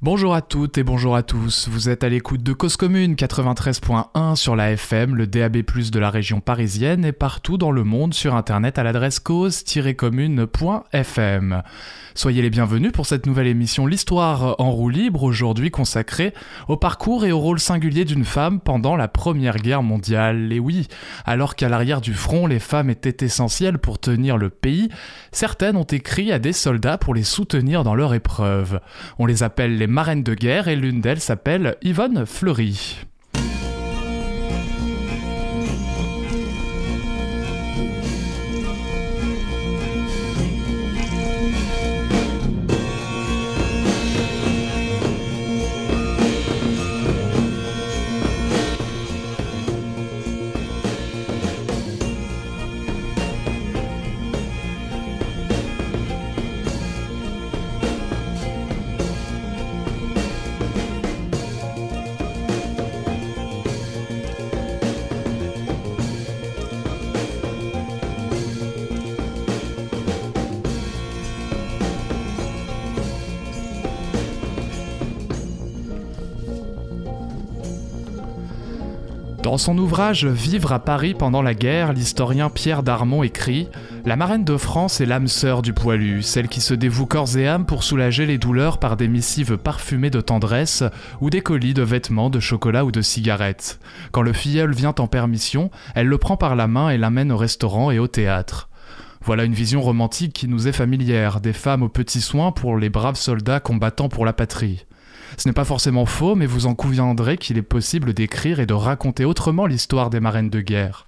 Bonjour à toutes et bonjour à tous. Vous êtes à l'écoute de Cause Commune 93.1 sur la FM, le DAB+ de la région parisienne et partout dans le monde sur internet à l'adresse cause-commune.fm. Soyez les bienvenus pour cette nouvelle émission L'histoire en roue libre aujourd'hui consacrée au parcours et au rôle singulier d'une femme pendant la Première Guerre mondiale. Et oui, alors qu'à l'arrière du front, les femmes étaient essentielles pour tenir le pays, certaines ont écrit à des soldats pour les soutenir dans leur épreuve. On les appelle les marraines de guerre et l'une d'elles s'appelle Yvonne Fleury. Dans son ouvrage Vivre à Paris pendant la guerre, l'historien Pierre Darmon écrit La marraine de France est l'âme sœur du poilu, celle qui se dévoue corps et âme pour soulager les douleurs par des missives parfumées de tendresse ou des colis de vêtements, de chocolat ou de cigarettes. Quand le filleul vient en permission, elle le prend par la main et l'amène au restaurant et au théâtre. Voilà une vision romantique qui nous est familière, des femmes aux petits soins pour les braves soldats combattant pour la patrie. Ce n'est pas forcément faux, mais vous en conviendrez qu'il est possible d'écrire et de raconter autrement l'histoire des marraines de guerre.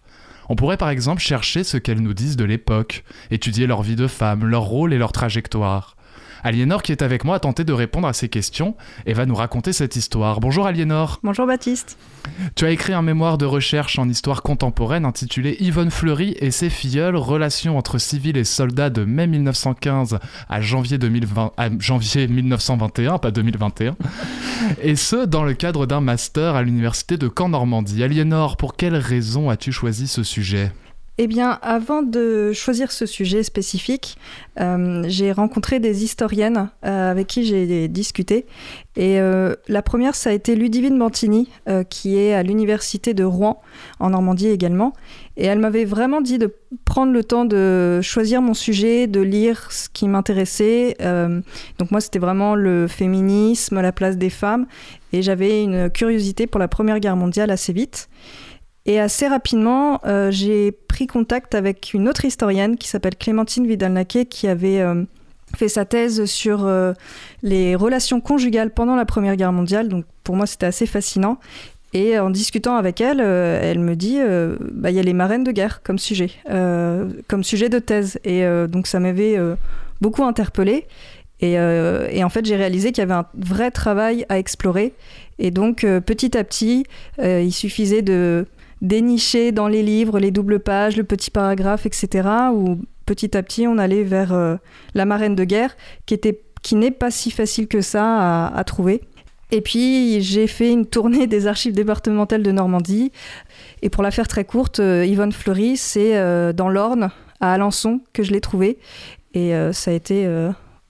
On pourrait par exemple chercher ce qu'elles nous disent de l'époque, étudier leur vie de femme, leur rôle et leur trajectoire. Aliénor, qui est avec moi, a tenté de répondre à ces questions et va nous raconter cette histoire. Bonjour Aliénor. Bonjour Baptiste. Tu as écrit un mémoire de recherche en histoire contemporaine intitulé Yvonne Fleury et ses filleuls, relations entre civils et soldats de mai 1915 à janvier, 2020, à janvier 1921, pas 2021, et ce dans le cadre d'un master à l'université de Caen-Normandie. Aliénor, pour quelles raisons as-tu choisi ce sujet? Eh bien, avant de choisir ce sujet spécifique, euh, j'ai rencontré des historiennes euh, avec qui j'ai discuté. Et euh, la première, ça a été Ludivine Mantini, qui est à l'université de Rouen, en Normandie également. Et elle m'avait vraiment dit de prendre le temps de choisir mon sujet, de lire ce qui m'intéressait. donc moi, c'était vraiment le féminisme, la place des femmes. Et j'avais une curiosité pour la Première Guerre mondiale assez vite. Et assez rapidement, euh, j'ai pris contact avec une autre historienne qui s'appelle Clémentine Vidal-Naquet, qui avait euh, fait sa thèse sur euh, les relations conjugales pendant la Première Guerre mondiale. Donc pour moi, c'était assez fascinant. Et en discutant avec elle, elle me dit, bah, il y a les marraines de guerre comme sujet, comme sujet de thèse. Et donc ça m'avait beaucoup interpellée. Et, et, en fait, j'ai réalisé qu'il y avait un vrai travail à explorer. Et donc, petit à petit, il suffisait de dénicher dans les livres les doubles pages, le petit paragraphe, etc. Où petit à petit on allait vers euh, la marraine de guerre, qui était qui n'est pas si facile que ça à, trouver. Et puis j'ai fait une tournée des archives départementales de Normandie. Et pour la faire très courte, euh, Yvonne Fleury, c'est euh, dans l'Orne, à Alençon, que je l'ai trouvée. Et ça a été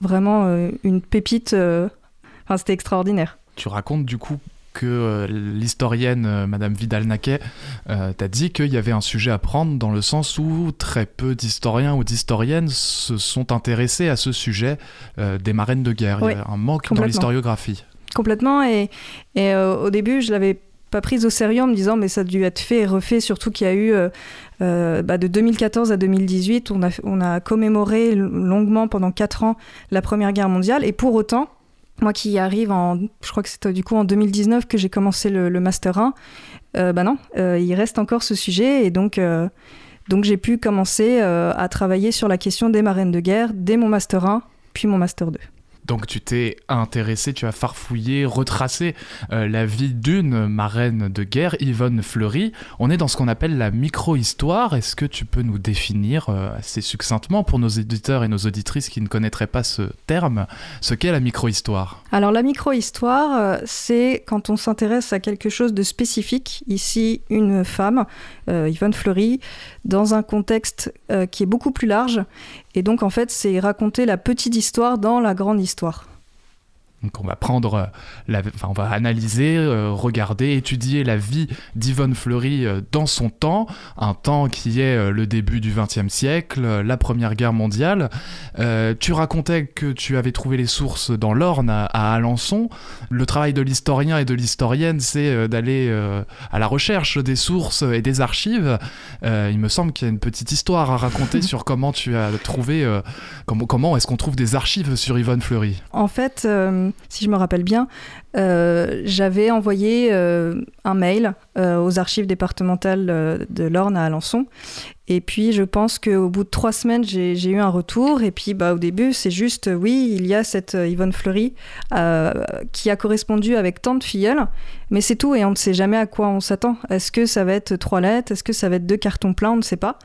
vraiment une pépite. Enfin, c'était extraordinaire. Tu racontes du coup que euh, l'historienne euh, Madame Vidal-Naquet euh, t'a dit qu'il y avait un sujet à prendre dans le sens où très peu d'historiens ou d'historiennes se sont intéressés à ce sujet des marraines de guerre. il y a un manque dans l'historiographie. Complètement. Et, et au début, je l'avais pas prise au sérieux en me disant mais ça a dû être fait et refait, surtout qu'il y a eu bah, de 2014 à 2018, on a, on a commémoré longuement pendant quatre ans la Première Guerre mondiale et pour autant, moi qui arrive en, je crois que c'était du coup en 2019 que j'ai commencé le, Master 1, euh, bah non, euh, il reste encore ce sujet et donc, euh, donc j'ai pu commencer à travailler sur la question des marraines de guerre dès mon Master 1, puis mon Master 2. Donc tu t'es intéressé, tu as farfouillé, retracé euh, la vie d'une marraine de guerre, Yvonne Fleury. On est dans ce qu'on appelle la micro-histoire. Est-ce que tu peux nous définir euh, assez succinctement pour nos éditeurs et nos auditrices qui ne connaîtraient pas ce terme, ce qu'est la micro-histoire? Alors la micro-histoire, euh, c'est quand on s'intéresse à quelque chose de spécifique. Ici, une femme, Yvonne Fleury, dans un contexte qui est beaucoup plus large et donc, en fait, c'est raconter la petite histoire dans la grande histoire. Donc on va prendre, la, enfin, on va analyser, regarder, étudier la vie d'Yvonne Fleury dans son temps, un temps qui est le début du XXe siècle, la Première Guerre mondiale. tu racontais que tu avais trouvé les sources dans l'Orne à, à, Alençon. Le travail de l'historien et de l'historienne, c'est d'aller à la recherche des sources et des archives. il me semble qu'il y a une petite histoire à raconter sur comment tu as trouvé, euh, comment, comment est-ce qu'on trouve des archives sur Yvonne Fleury? En fait, euh, si je me rappelle bien, euh, j'avais envoyé un mail aux archives départementales de l'Orne à Alençon. Et puis, je pense qu'au bout de trois semaines, j'ai eu un retour. Et puis, bah, au début, c'est juste, oui, il y a cette Yvonne Fleury qui a correspondu avec tant de filleuls. Mais c'est tout. Et on ne sait jamais à quoi on s'attend. Est-ce que ça va être trois lettres? Est-ce que ça va être deux cartons pleins? On ne sait pas.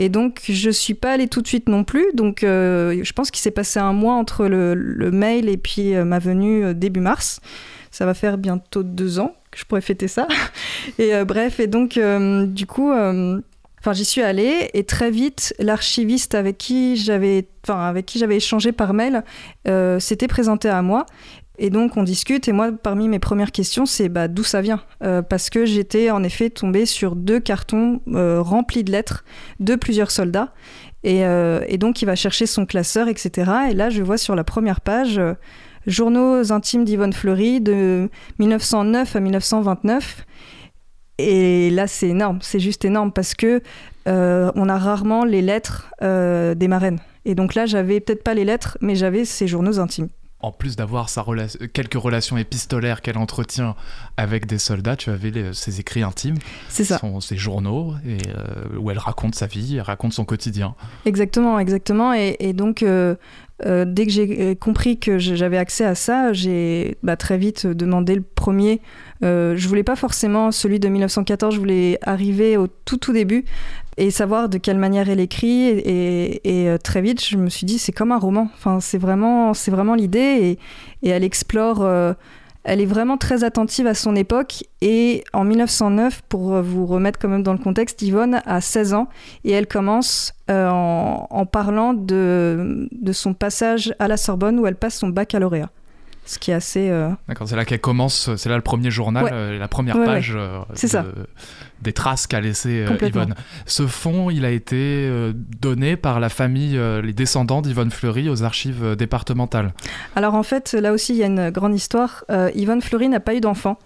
Et donc, je suis pas allée tout de suite non plus. Donc, euh, je pense qu'il s'est passé un mois entre le, mail et puis euh, ma venue euh, début mars. Ça va faire bientôt deux ans que je pourrais fêter ça. Et bref, et donc, du coup, enfin, j'y suis allée et très vite, l'archiviste avec qui j'avais, enfin, avec qui j'avais échangé par mail, s'était présenté à moi et donc on discute. Et moi parmi mes premières questions c'est bah, d'où ça vient? Euh, parce que j'étais en effet tombée sur deux cartons euh, remplis de lettres de plusieurs soldats. Euh, et, donc il va chercher son classeur etc. Et là je vois sur la première page journaux intimes d'Yvonne Fleury de 1909 à 1929 et là c'est énorme. C'est juste énorme parce que on a rarement les lettres des marraines. Et donc là j'avais peut-être pas les lettres mais j'avais ces journaux intimes en plus d'avoir quelques relations épistolaires qu'elle entretient avec des soldats, tu avais ses écrits intimes, c'est ça, ses journaux, et, euh, où elle raconte sa vie, elle raconte son quotidien. Exactement, exactement. Et, donc, euh, euh, dès que j'ai compris que j'avais accès à ça, j'ai bah, très vite demandé le premier. je voulais pas forcément celui de 1914, je voulais arriver au tout tout début et savoir de quelle manière elle écrit. Et, euh, très vite, je me suis dit, c'est comme un roman. Enfin, c'est vraiment, c'est vraiment l'idée. Et, elle explore. Euh, elle est vraiment très attentive à son époque. Et en 1909, pour vous remettre quand même dans le contexte, Yvonne a 16 ans et elle commence euh, en, parlant de son passage à la Sorbonne où elle passe son baccalauréat ce qui est assez. Euh, D'accord, c'est là qu'elle commence, c'est là le premier journal, euh, la première page euh, des traces qu'a laissé Yvonne. Ce fonds, il a été donné par la famille, les descendants d'Yvonne Fleury aux archives départementales. Alors en fait, là aussi, il y a une grande histoire. Yvonne Fleury n'a pas eu d'enfant.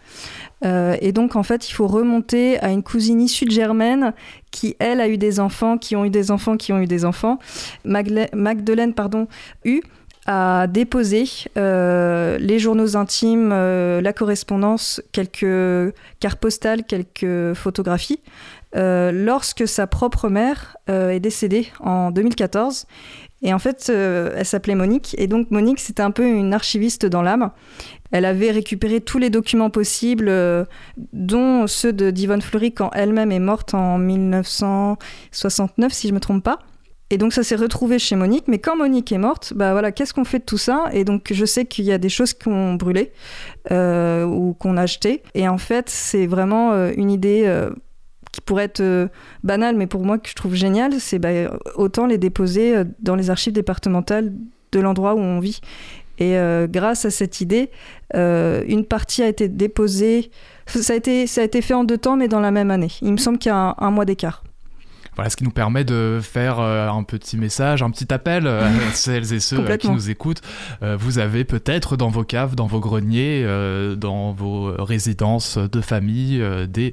et donc, en fait, il faut remonter à une cousine issue de Germaine qui, elle, a eu des enfants, qui ont eu des enfants, qui ont eu des enfants. Magdeleine, pardon, eut a déposé euh, les journaux intimes, euh, la correspondance, quelques cartes postales, quelques photographies, euh, lorsque sa propre mère est décédée en 2014. Et en fait, elle s'appelait Monique. Et donc Monique, c'était un peu une archiviste dans l'âme. Elle avait récupéré tous les documents possibles, dont ceux de d'Yvonne Fleury quand elle-même est morte en 1969, si je ne me trompe pas. Et donc ça s'est retrouvé chez Monique, mais quand Monique est morte, bah voilà, qu'est-ce qu'on fait de tout ça? Et donc je sais qu'il y a des choses qui ont brûlé euh, ou qu'on a acheté. Et en fait, c'est vraiment euh, une idée euh, qui pourrait être banale, mais pour moi que je trouve géniale, c'est bah, autant les déposer dans les archives départementales de l'endroit où on vit. Et grâce à cette idée, une partie a été déposée. Ça a été, ça a été fait en deux temps, mais dans la même année. Il me semble qu'il y a un mois d'écart. Voilà, ce qui nous permet de faire euh, un petit message, un petit appel euh, à celles et ceux euh, qui nous écoutent. vous avez peut-être dans vos caves, dans vos greniers, dans vos résidences de famille, des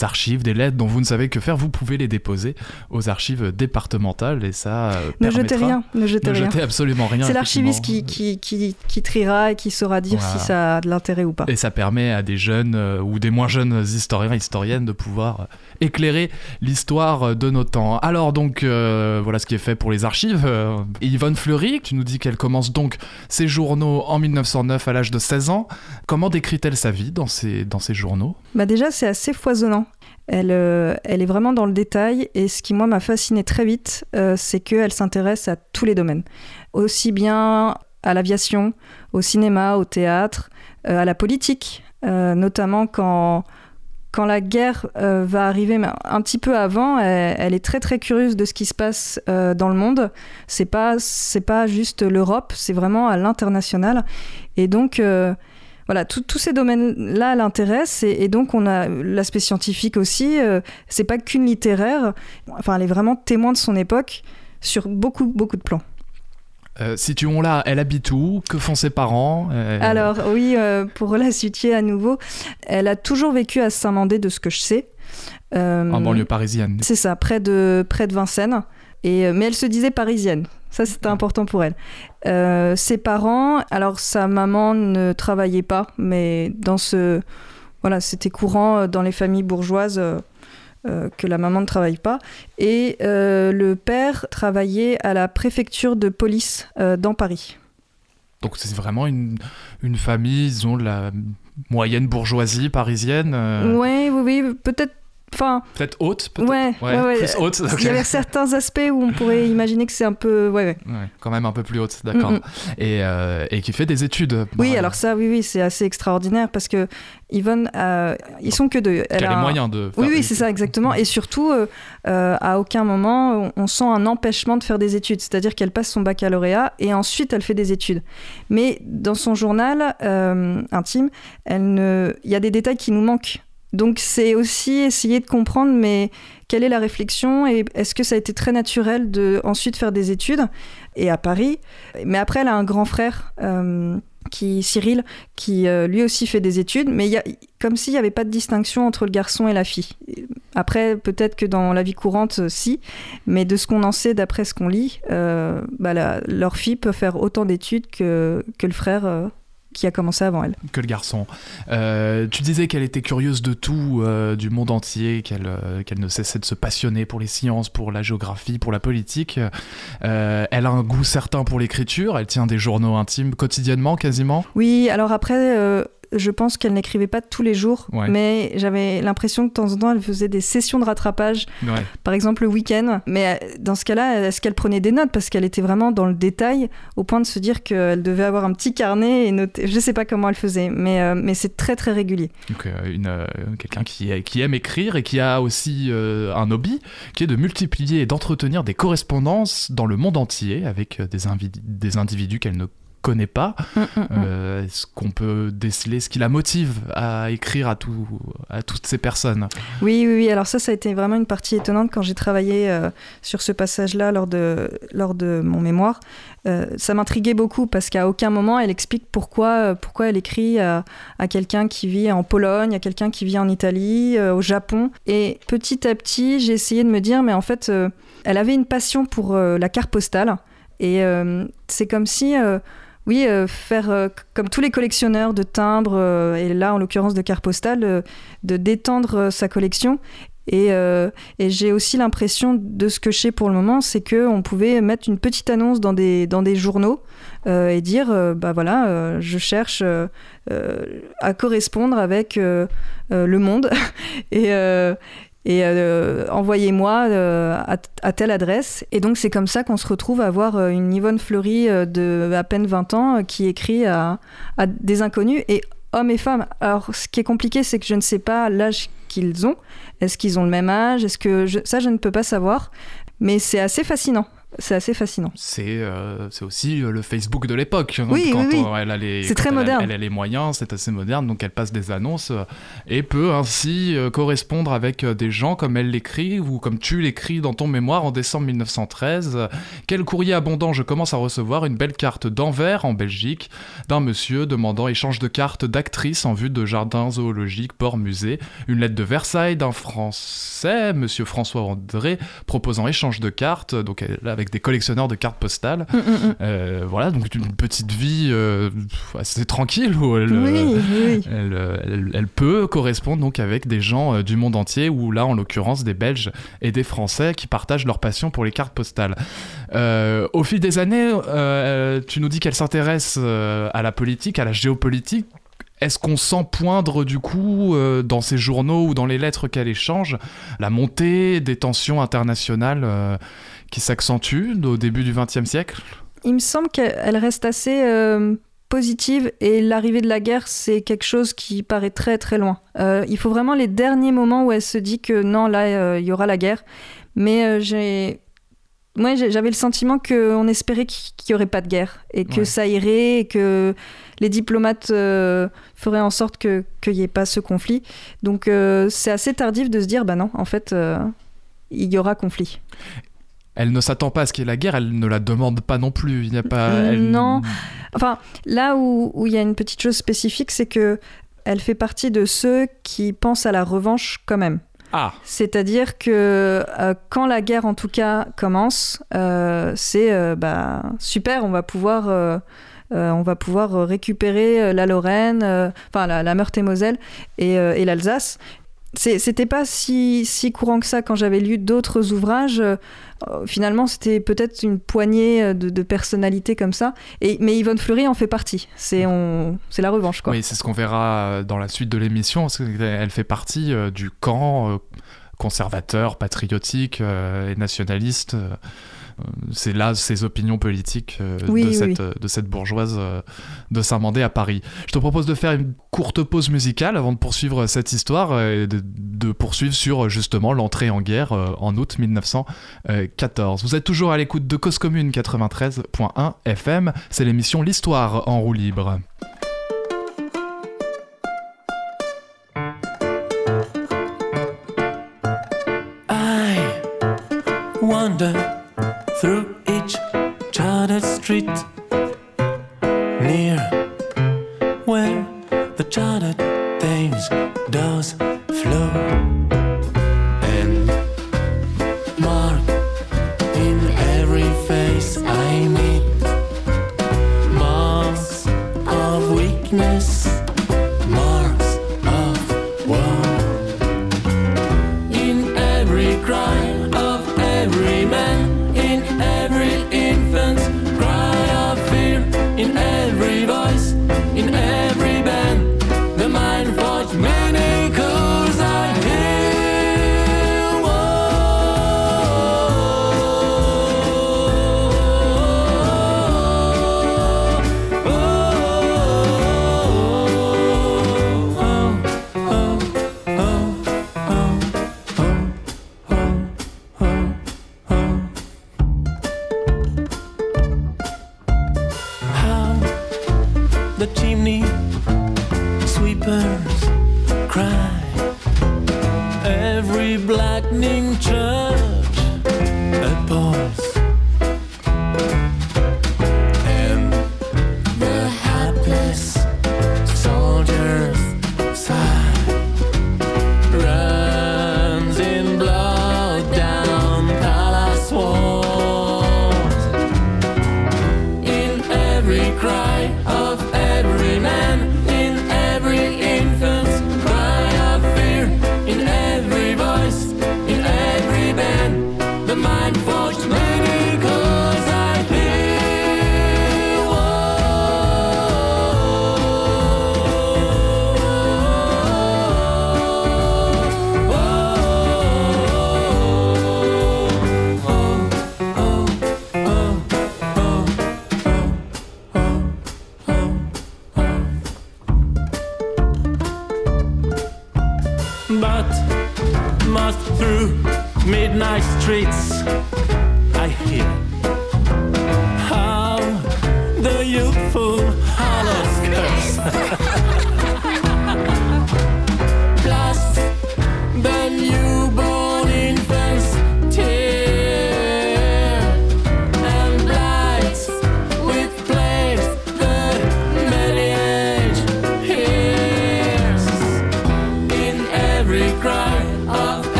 archives, des lettres dont vous ne savez que faire. Vous pouvez les déposer aux archives départementales et ça ne jetez rien, ne jetez, ne jetez absolument rien. C'est l'archiviste qui, qui, qui, qui, triera et qui saura dire si ça a de l'intérêt ou pas. Et ça permet à des jeunes ou des moins jeunes historiens, historiennes de pouvoir éclairer l'histoire de nos temps. Alors donc, euh, voilà ce qui est fait pour les archives. Euh, Yvonne Fleury, tu nous dis qu'elle commence donc ses journaux en 1909 à l'âge de 16 ans. Comment décrit-elle sa vie dans ces, dans journaux? Bah Déjà, c'est assez foisonnant. Elle, euh, elle, est vraiment dans le détail et ce qui moi m'a fasciné très vite, c'est qu'elle s'intéresse à tous les domaines. Aussi bien à l'aviation, au cinéma, au théâtre, à la politique, notamment quand quand la guerre euh, va arriver un petit peu avant, elle, est très très curieuse de ce qui se passe euh, dans le monde. C'est pas c'est pas juste l'Europe, c'est vraiment à l'international. Et donc euh, voilà, tous ces domaines-là l'intéressent et, donc on a l'aspect scientifique aussi. c'est pas qu'une littéraire. Enfin, elle est vraiment témoin de son époque sur beaucoup beaucoup de plans. Euh, situons-la, elle habite où? Que font ses parents? Euh, Alors oui, euh, pour la situer à nouveau, elle a toujours vécu à Saint-Mandé de ce que je sais. en banlieue parisienne. C'est ça, près de, près de Vincennes. Et, mais elle se disait parisienne. Ça, c'était important pour elle. ses parents, alors sa maman ne travaillait pas, mais dans ce... Voilà, c'était courant dans les familles bourgeoises euh, que la maman ne travaille pas. Et euh, le père travaillait à la préfecture de police euh, dans Paris. Donc c'est vraiment une, une famille, disons, de la moyenne bourgeoisie parisienne. Oui, oui, oui, peut-être Enfin, peut-être haute, peut-être. Ouais, ouais, plus haute. Il y avait certains aspects où on pourrait imaginer que c'est un peu, ouais, ouais. quand même un peu plus haute, d'accord. Et, euh, et, qui fait des études. Oui, alors ça, oui, oui, c'est assez extraordinaire parce que Yvonne, euh, ils sont que deux. Elle, a les moyens de. oui, oui, c'est ça, exactement. Et surtout, euh, à aucun moment, on, sent un empêchement de faire des études. C'est-à-dire qu'elle passe son baccalauréat et ensuite elle fait des études. Mais dans son journal intime, elle ne... il y a des détails qui nous manquent. Donc c'est aussi essayer de comprendre, mais quelle est la réflexion et est-ce que ça a été très naturel de ensuite faire des études et à Paris. Mais après, elle a un grand frère. Euh, qui Cyril, qui euh, lui aussi fait des études, mais y a, comme s'il n'y avait pas de distinction entre le garçon et la fille. Après, peut-être que dans la vie courante, euh, si, mais de ce qu'on en sait, d'après ce qu'on lit, bah, leur fille peut faire autant d'études que, que le frère qui a commencé avant elle. Que le garçon. Euh, tu disais qu'elle était curieuse de tout, euh, du monde entier, qu'elle euh, qu'elle ne cessait de se passionner pour les sciences, pour la géographie, pour la politique. elle a un goût certain pour l'écriture, elle tient des journaux intimes quotidiennement quasiment? Oui, alors après je pense qu'elle n'écrivait pas tous les jours, mais j'avais l'impression que de temps en temps, elle faisait des sessions de rattrapage, par exemple le week-end. Mais dans ce cas-là, est-ce qu'elle prenait des notes? Parce qu'elle était vraiment dans le détail, au point de se dire qu'elle devait avoir un petit carnet et noter. Je ne sais pas comment elle faisait, mais, euh, mais c'est très très régulier. Donc, euh, quelqu'un qui, qui, aime écrire et qui a aussi un hobby, qui est de multiplier et d'entretenir des correspondances dans le monde entier avec des, des individus qu'elle ne connaît pas. Mm, mm, mm. Euh, est-ce qu'on peut déceler ce qui la motive à écrire à, tout, à toutes ces personnes? Oui, oui, oui, alors ça, ça a été vraiment une partie étonnante quand j'ai travaillé euh, sur ce passage-là lors de, lors de mon mémoire. Euh, ça m'intriguait beaucoup parce qu'à aucun moment elle explique pourquoi, pourquoi elle écrit à, à quelqu'un qui vit en Pologne, à quelqu'un qui vit en Italie, au Japon. Et petit à petit, j'ai essayé de me dire, mais en fait, elle avait une passion pour la carte postale. Et c'est comme si oui, euh, faire euh, comme tous les collectionneurs de timbres, euh, et là en l'occurrence de cartes postales, de détendre sa collection. Et, j'ai aussi l'impression de ce que je sais pour le moment, c'est qu'on pouvait mettre une petite annonce dans des, dans des journaux et dire, bah voilà, je cherche à correspondre avec le monde. et, et euh, envoyez-moi euh, à, telle adresse. Et donc c'est comme ça qu'on se retrouve à avoir euh, une Yvonne Fleury de à peine 20 ans qui écrit à, des inconnus et hommes et femmes. Alors ce qui est compliqué, c'est que je ne sais pas l'âge qu'ils ont. Est-ce qu'ils ont le même âge? Est-ce que ça, je ne peux pas savoir. Mais c'est assez fascinant c'est assez fascinant. C'est euh, aussi euh, le Facebook de l'époque. Oui, quand oui, elle a les, c'est très moderne. Elle, a les moyens, c'est assez moderne, donc elle passe des annonces euh, et peut ainsi correspondre avec des gens comme elle l'écrit ou comme tu l'écris dans ton mémoire en décembre 1913. Quel courrier abondant je commence à recevoir une belle carte d'Anvers en Belgique d'un monsieur demandant échange de cartes d'actrices en vue de jardins zoologiques, port musée, une lettre de Versailles d'un Français, monsieur François André, proposant échange de cartes. Donc elle avec des collectionneurs de cartes postales. Mm, mm, mm. Euh, voilà, donc une petite vie euh, assez tranquille où elle, euh, Elle, peut correspondre donc avec des gens du monde entier, ou là en l'occurrence des Belges et des Français qui partagent leur passion pour les cartes postales. au fil des années, tu nous dis qu'elle s'intéresse à la politique, à la géopolitique. Est-ce qu'on sent poindre du coup dans ces journaux ou dans les lettres qu'elle échange la montée des tensions internationales qui s'accentue au début du XXe siècle? Il me semble qu'elle reste assez euh, positive et l'arrivée de la guerre, c'est quelque chose qui paraît très très loin. Euh, il faut vraiment les derniers moments où elle se dit que non, là, euh, il y aura la guerre. Mais j'ai. Moi, j'avais le sentiment qu'on espérait qu'il n'y aurait pas de guerre et que ça irait et que les diplomates feraient en sorte qu'il n'y ait pas ce conflit. Donc, c'est assez tardif de se dire, bah non, en fait, il y aura conflit elle ne s'attend pas à ce qu'il y ait la guerre, elle ne la demande pas non plus. Il n'y a pas. Non. Enfin, là où, il y a une petite chose spécifique, c'est que elle fait partie de ceux qui pensent à la revanche quand même. Ah. C'est-à-dire que euh, quand la guerre, en tout cas, commence, euh, c'est euh, bah, super, on va pouvoir. on va pouvoir récupérer la Lorraine, enfin la, Meurthe-et-Moselle et, et l'Alsace. C'était pas si, si courant que ça quand j'avais lu d'autres ouvrages. Euh, finalement, c'était peut-être une poignée euh, de, personnalités comme ça. Et, mais Yvonne Fleury en fait partie. C'est la revanche. Quoi. Oui, c'est ce qu'on verra euh, dans la suite de l'émission. Elle fait partie du camp conservateur, patriotique et nationaliste c'est là ses opinions politiques euh, de, cette, de, cette, bourgeoise euh, de Saint-Mandé à Paris. Je te propose de faire une courte pause musicale avant de poursuivre cette histoire et de, poursuivre sur justement l'entrée en guerre euh, en août 1914. Vous êtes toujours à l'écoute de Cause Commune 93.1 FM, c'est l'émission L'Histoire en roue libre. Through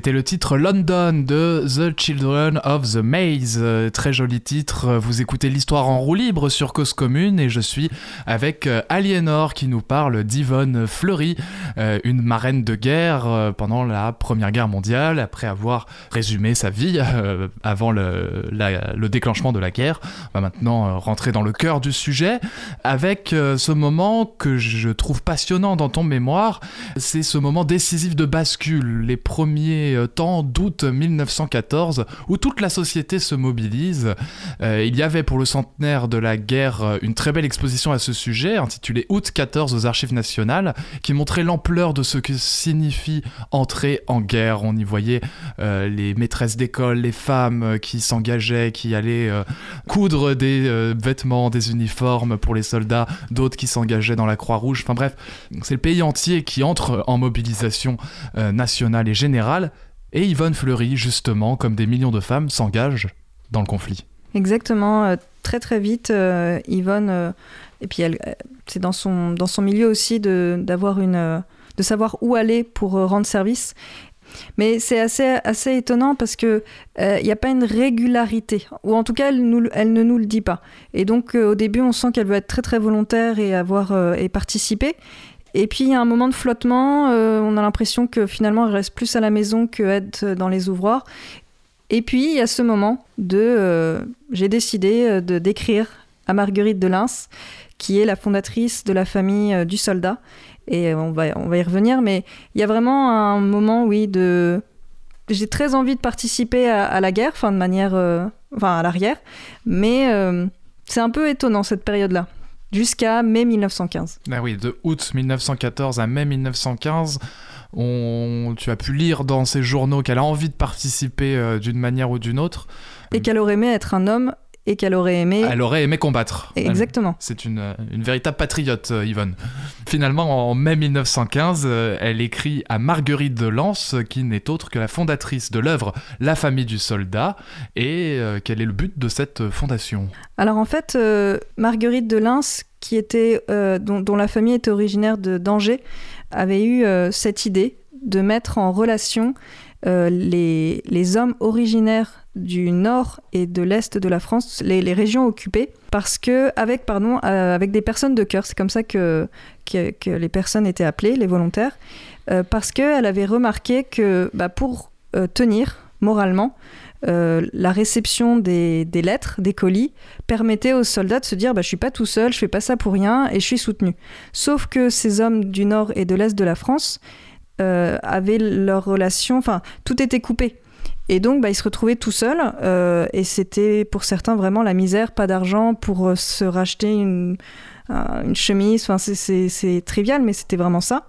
C'était le titre London de The Children of the Maze. Très joli titre. Vous écoutez l'histoire en roue libre sur Cause Commune et je suis avec euh, Aliénor qui nous parle d'Yvonne Fleury, une marraine de guerre pendant la Première Guerre mondiale, après avoir résumé sa vie avant le, le, déclenchement de la guerre. Va maintenant rentrer dans le cœur du sujet avec ce moment que je trouve passionnant dans ton mémoire. C'est ce moment décisif de bascule, les premiers euh, temps d'août 1914 où toute la société se mobilise. Euh, il y avait pour le centenaire de la guerre euh, une très belle exposition à ce sujet intitulée Août 14 aux Archives nationales qui montrait l'ampleur de ce que signifie entrer en guerre. On y voyait les maîtresses d'école, les femmes qui s'engageaient, qui allaient coudre des vêtements, des uniformes pour les soldats, d'autres qui s'engageaient dans la Croix-Rouge. Enfin bref, c'est le pays entier qui entre en mobilisation nationale et générale et Yvonne Fleury, justement, comme des millions de femmes, s'engage dans le conflit. Exactement, euh, très très vite, euh, Yvonne, euh, et puis c'est dans son, dans son milieu aussi d'avoir une, de savoir où aller pour rendre service. Mais c'est assez, assez étonnant parce qu'il n'y a pas une régularité, ou en tout cas elle, nous, elle ne nous le dit pas. Et donc au début on sent qu'elle veut être très très volontaire et, avoir, et participer. Et puis il y a un moment de flottement, euh, on a l'impression que finalement elle reste plus à la maison que être dans les ouvroirs. Et puis il y a ce moment de euh, j'ai décidé euh, de d'écrire à Marguerite de Lens, qui est la fondatrice de la famille du soldat. Et on va, on va y revenir, mais il y a vraiment un moment, oui, de j'ai très envie de participer à, la guerre, enfin de manière, enfin à l'arrière, mais c'est un peu étonnant cette période-là jusqu'à mai 1915. Ah oui, de août 1914 à mai 1915, on... tu as pu lire dans ces journaux qu'elle a envie de participer euh, d'une manière ou d'une autre. Et qu'elle aurait aimé être un homme et qu'elle aurait aimé... Elle aurait aimé combattre. Exactement. C'est une, une, véritable patriote, euh, Yvonne. Finalement, en mai 1915, euh, elle écrit à Marguerite de Lens, qui n'est autre que la fondatrice de l'œuvre La famille du soldat, et euh, quel est le but de cette fondation? Alors en fait, Marguerite de Lens, qui était, dont, dont, la famille était originaire de d'Angers, avait eu cette idée de mettre en relation les, les hommes originaires du nord et de l'est de la France, les, régions occupées, parce que avec pardon, euh, avec des personnes de cœur, c'est comme ça que, que, les personnes étaient appelées, les volontaires, euh, parce qu'elle avait remarqué que bah, pour euh, tenir moralement, la réception des, des, lettres, des colis, permettait aux soldats de se dire bah, je suis pas tout seul, je fais pas ça pour rien et je suis soutenu. Sauf que ces hommes du nord et de l'est de la France avaient leur relation, enfin tout était coupé. Et donc, bah, il se retrouvait tout seul. Euh, et c'était pour certains vraiment la misère, pas d'argent pour euh, se racheter une, une chemise. Enfin, c'est trivial, mais c'était vraiment ça.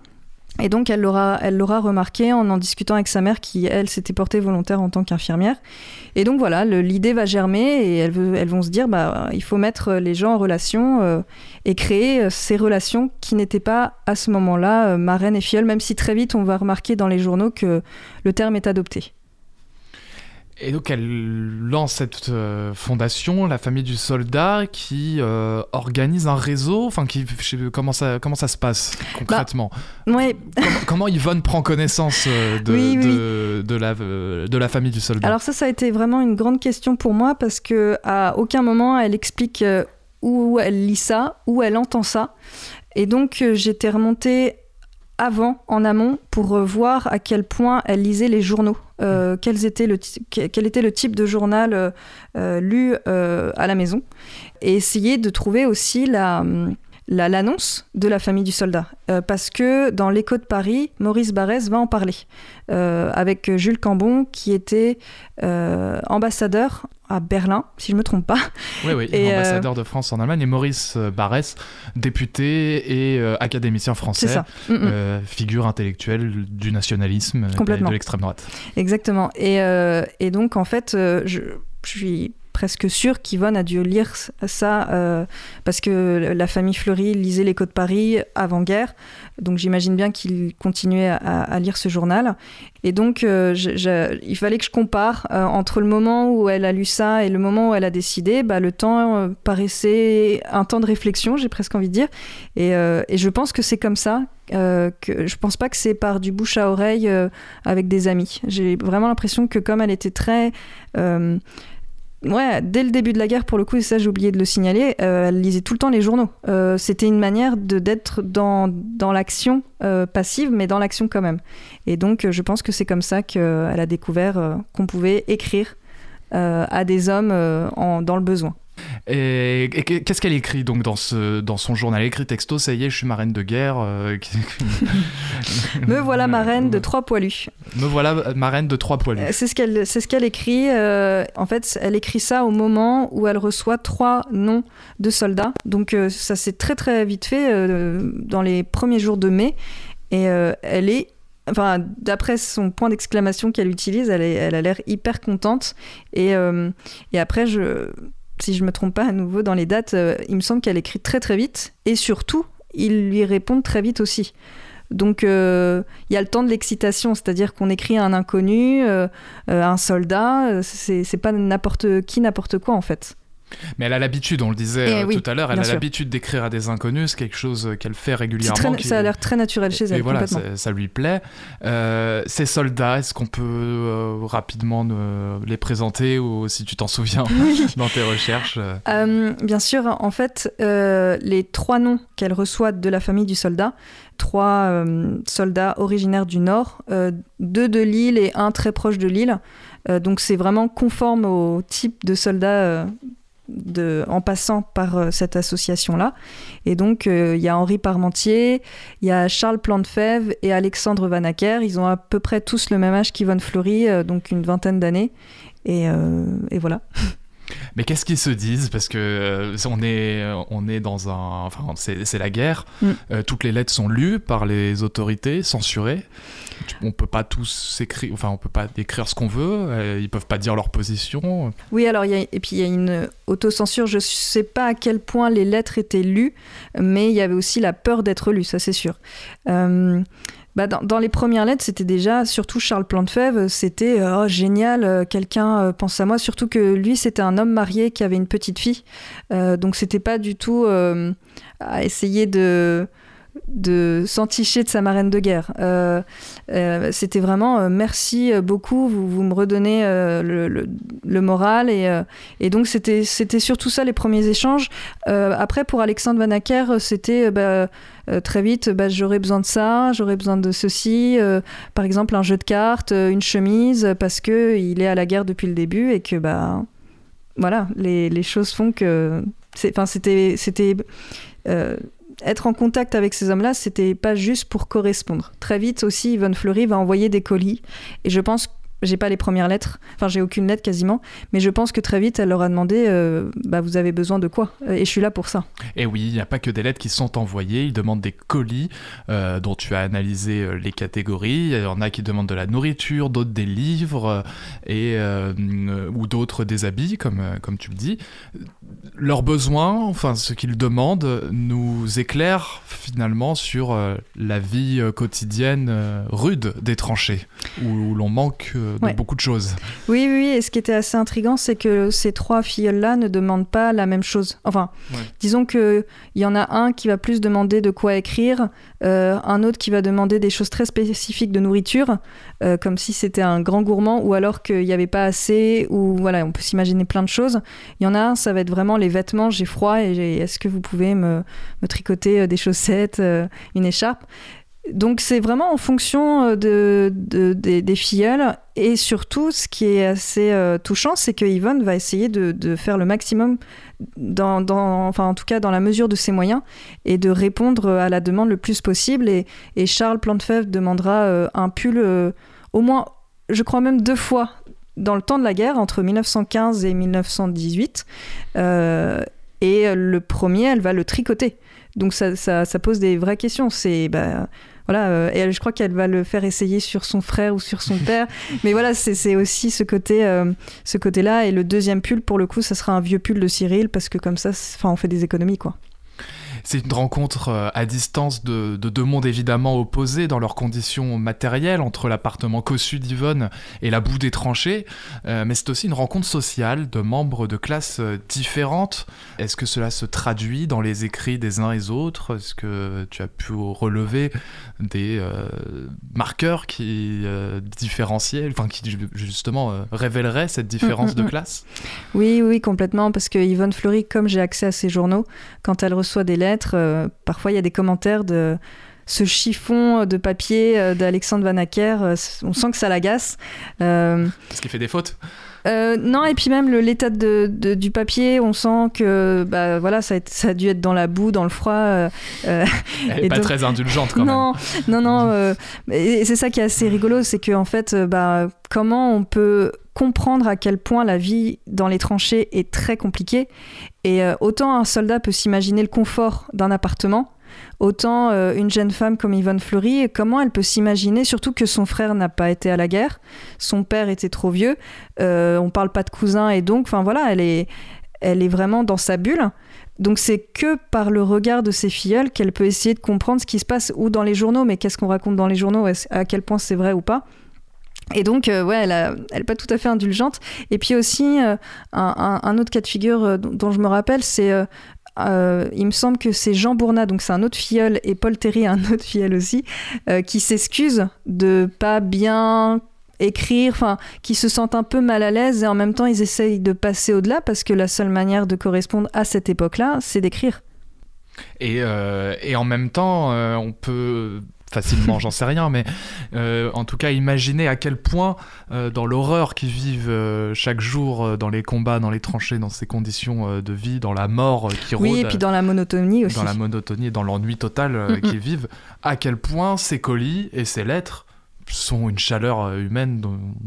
Et donc, elle l'aura, elle l'aura remarqué en en discutant avec sa mère qui, elle, s'était portée volontaire en tant qu'infirmière. Et donc, voilà, l'idée va germer et elles, vont se dire, bah, il faut mettre les gens en relation euh, et créer ces relations qui n'étaient pas à ce moment-là marraine et filleule, même si très vite on va remarquer dans les journaux que le terme est adopté. Et donc elle lance cette euh, fondation, la famille du soldat, qui euh, organise un réseau. Enfin, qui, comment ça, comment ça se passe concrètement? Bah, ouais. comment, Yvonne prend connaissance euh, de, de, la, de la famille du soldat? Alors ça, ça a été vraiment une grande question pour moi parce que à aucun moment elle explique où elle lit ça, où elle entend ça. Et donc j'étais remontée avant, en amont, pour voir à quel point elle lisait les journaux. Euh, quel était le type de journal euh, euh, lu à la maison. Et essayer de trouver aussi la l'annonce de la famille du soldat. parce que dans l'écho de Paris, Maurice Barrès va en parler. avec Jules Cambon, qui était ambassadeur à Berlin, si je ne me trompe pas. Oui, oui, et ambassadeur de France en Allemagne, et Maurice Barrès, député et académicien français, ça. Mm, mm. figure intellectuelle du nationalisme et de l'extrême droite. Exactement. Et, et, donc, en fait, je, je suis presque sûr qu'Yvonne a dû lire ça euh, parce que la famille Fleury lisait l'écho de Paris avant-guerre. Donc j'imagine bien qu'il continuait à, lire ce journal. Et donc euh, il fallait que je compare euh, entre le moment où elle a lu ça et le moment où elle a décidé. Bah, le temps paraissait un temps de réflexion, j'ai presque envie de dire. Et, et je pense que c'est comme ça. que je pense pas que c'est par du bouche à oreille avec des amis. J'ai vraiment l'impression que comme elle était très Ouais, dès le début de la guerre, pour le coup, et ça j'ai oublié de le signaler, euh, elle lisait tout le temps les journaux. Euh, c'était une manière d'être dans, l'action euh, passive, mais dans l'action quand même. Et donc, je pense que c'est comme ça qu'elle a découvert qu'on pouvait écrire à des hommes dans le besoin. Et, qu'est-ce qu'elle écrit donc dans, ce, dans son journal? Elle écrit texto, ça y est, je suis marraine de guerre. Euh, Me voilà marraine de trois poilus. Me voilà marraine de trois poilus. C'est ce qu'elle ce qu'elle écrit. Euh, en fait, elle écrit ça au moment où elle reçoit trois noms de soldats. Donc euh, ça s'est très très vite fait dans les premiers jours de mai. Et elle est enfin, d'après son point d'exclamation qu'elle utilise, elle, elle a l'air hyper contente. Et, et après, je, si je me trompe pas à nouveau dans les dates, euh, il me semble qu'elle écrit très très vite et surtout, il lui répond très vite aussi. Donc euh, il y a le temps de l'excitation, c'est-à-dire qu'on écrit à un inconnu, euh, un soldat, c'est pas n'importe qui, n'importe quoi en fait. Mais elle a l'habitude, on le disait eh euh, tout à l'heure, elle a l'habitude d'écrire à des inconnus, c'est quelque chose euh, qu'elle fait régulièrement. Ça a l'air très naturel chez elle. Et voilà, ça lui plaît. Euh, ces soldats, est-ce qu'on peut rapidement les présenter ou si tu t'en souviens dans tes recherches Bien sûr, en fait, les trois noms qu'elle reçoit de la famille du soldat, trois soldats originaires du Nord, deux de Lille et un très proche de Lille. donc c'est vraiment conforme au type de soldats en passant par euh, cette association-là. Et donc, euh, il y a Henri Parmentier, il y a Charles Plantefèvre et Alexandre Vanacker. Ils ont à peu près tous le même âge qu'Yvonne Fleury, euh, donc une vingtaine d'années. Et voilà. Mais qu'est-ce qu'ils se disent? Parce que euh, on, est, on est dans un. Enfin, c'est la guerre. Mm. Euh, toutes les lettres sont lues par les autorités, censurées. On peut pas tous écrire. Enfin, on peut pas écrire ce qu'on veut. Euh, ils peuvent pas dire leur position. Oui, alors, y a, et puis il y a une autocensure. Je sais pas à quel point les lettres étaient lues, mais il y avait aussi la peur d'être lues, ça c'est sûr. Bah, dans, les premières lettres, c'était déjà, surtout Charles Plantefèvre, c'était oh, génial, euh, quelqu'un euh, pense à moi. Surtout que lui, c'était un homme marié qui avait une petite fille. Euh, donc, c'était pas du tout à essayer de de s'enticher de sa marraine de guerre. Euh, euh, c'était vraiment euh, merci beaucoup, vous, me redonnez le, moral et, donc c'était surtout ça les premiers échanges. après pour Alexandre Van Acker, c'était bah, très vite bah, j'aurais besoin de ça, j'aurais besoin de ceci, par exemple un jeu de cartes, une chemise parce que il est à la guerre depuis le début et que bah voilà les, les choses font que enfin c'était c'était être en contact avec ces hommes-là, c'était pas juste pour correspondre. Très vite aussi, Yvonne Fleury va envoyer des colis. Et je pense j'ai pas les premières lettres, enfin j'ai aucune lettre quasiment, mais je pense que très vite elle leur a demandé euh, bah, vous avez besoin de quoi? Et je suis là pour ça. Et oui, il n'y a pas que des lettres qui sont envoyées, ils demandent des colis euh, dont tu as analysé euh, les catégories. Il y en a qui demandent de la nourriture, d'autres des livres et ou d'autres des habits comme comme tu le dis. Leurs besoins, enfin ce qu'ils demandent, nous éclairent finalement sur la vie quotidienne rude des tranchées où l'on manque de beaucoup de choses. Oui, oui, et ce qui était assez intriguant, c'est que ces trois filles-là ne demandent pas la même chose. Enfin, disons qu'il y en a un qui va plus demander de quoi écrire, euh, un autre qui va demander des choses très spécifiques de nourriture, euh, comme si c'était un grand gourmand, ou alors qu'il n'y avait pas assez, ou voilà, on peut s'imaginer plein de choses. Il y en a un, ça va être vraiment les vêtements, j'ai froid, et est-ce que vous pouvez me, tricoter euh, des chaussettes, une écharpe? Donc c'est vraiment en fonction euh, de, des, filleuls et surtout ce qui est assez euh, touchant c'est que Yvonne va essayer de, faire le maximum enfin en tout cas dans la mesure de ses moyens et de répondre à la demande le plus possible et, Charles Plantefèvre demandera euh, un pull au moins je crois même deux fois dans le temps de la guerre entre 1915 et 1918 et le premier, elle va le tricoter. Donc ça, ça, ça pose des vraies questions. C'est bah, voilà, et elle, je crois qu'elle va le faire essayer sur son frère ou sur son père. Mais voilà, c'est aussi ce côté, ce côté-là. Et le deuxième pull, pour le coup, ça sera un vieux pull de Cyril parce que comme ça, enfin, on fait des économies, quoi. C'est une rencontre euh, à distance de, deux mondes évidemment opposés dans leurs conditions matérielles, entre l'appartement cossu d'Yvonne et la boue des tranchées, euh, mais c'est aussi une rencontre sociale de membres de classes euh, différentes. Est-ce que cela se traduit dans les écrits des uns et des autres? Est-ce que tu as pu relever des marqueurs qui différenciaient, enfin qui justement révéleraient cette différence de classe? Oui, oui, complètement, parce que Yvonne Fleury, comme j'ai accès à ses journaux, quand elle reçoit des lettres, euh, parfois, il y a des commentaires de ce chiffon de papier euh, d'Alexandre Van Acker. Euh, on sent que ça l'agace. Parce qu'il fait des fautes non, et puis même l'état de, du papier, on sent que bah, voilà, ça a, ça a, dû être dans la boue, dans le froid. Elle n'est pas très indulgente quand non, même. Non, non, et c'est ça qui est assez rigolo, c'est qu'en fait, bah, comment on peut comprendre à quel point la vie dans les tranchées est très compliquée. Et euh, autant un soldat peut s'imaginer le confort d'un appartement, autant euh, une jeune femme comme Yvonne Fleury, comment elle peut s'imaginer, surtout que son frère n'a pas été à la guerre, son père était trop vieux, euh, on parle pas de cousin, et donc, enfin voilà, elle est, elle est vraiment dans sa bulle. Donc c'est que par le regard de ses filleuls qu'elle peut essayer de comprendre ce qui se passe ou dans les journaux, mais qu'est-ce qu'on raconte dans les journaux, à quel point c'est vrai ou pas. Et donc, euh, ouais, elle, n'est pas tout à fait indulgente. Et puis aussi, euh, un, autre cas de figure dont, je me rappelle, c'est, il me semble que c'est Jean Bournat, donc c'est un autre filleul, et Paul Terry, un autre filleul aussi, qui s'excuse de pas bien écrire, enfin, qui se sentent un peu mal à l'aise et en même temps ils essayent de passer au-delà parce que la seule manière de correspondre à cette époque-là, c'est d'écrire. Et, et, en même temps, on peut facilement, j'en sais rien, mais euh, en tout cas, imaginez à quel point, euh, dans l'horreur qu'ils vivent euh, chaque jour, dans les combats, dans les tranchées, dans ces conditions de vie, dans la mort qui rôde. Oui, et puis dans la monotonie aussi. Dans la monotonie et dans l'ennui total qu'ils vivent, à quel point ces colis et ces lettres sont une chaleur euh, humaine.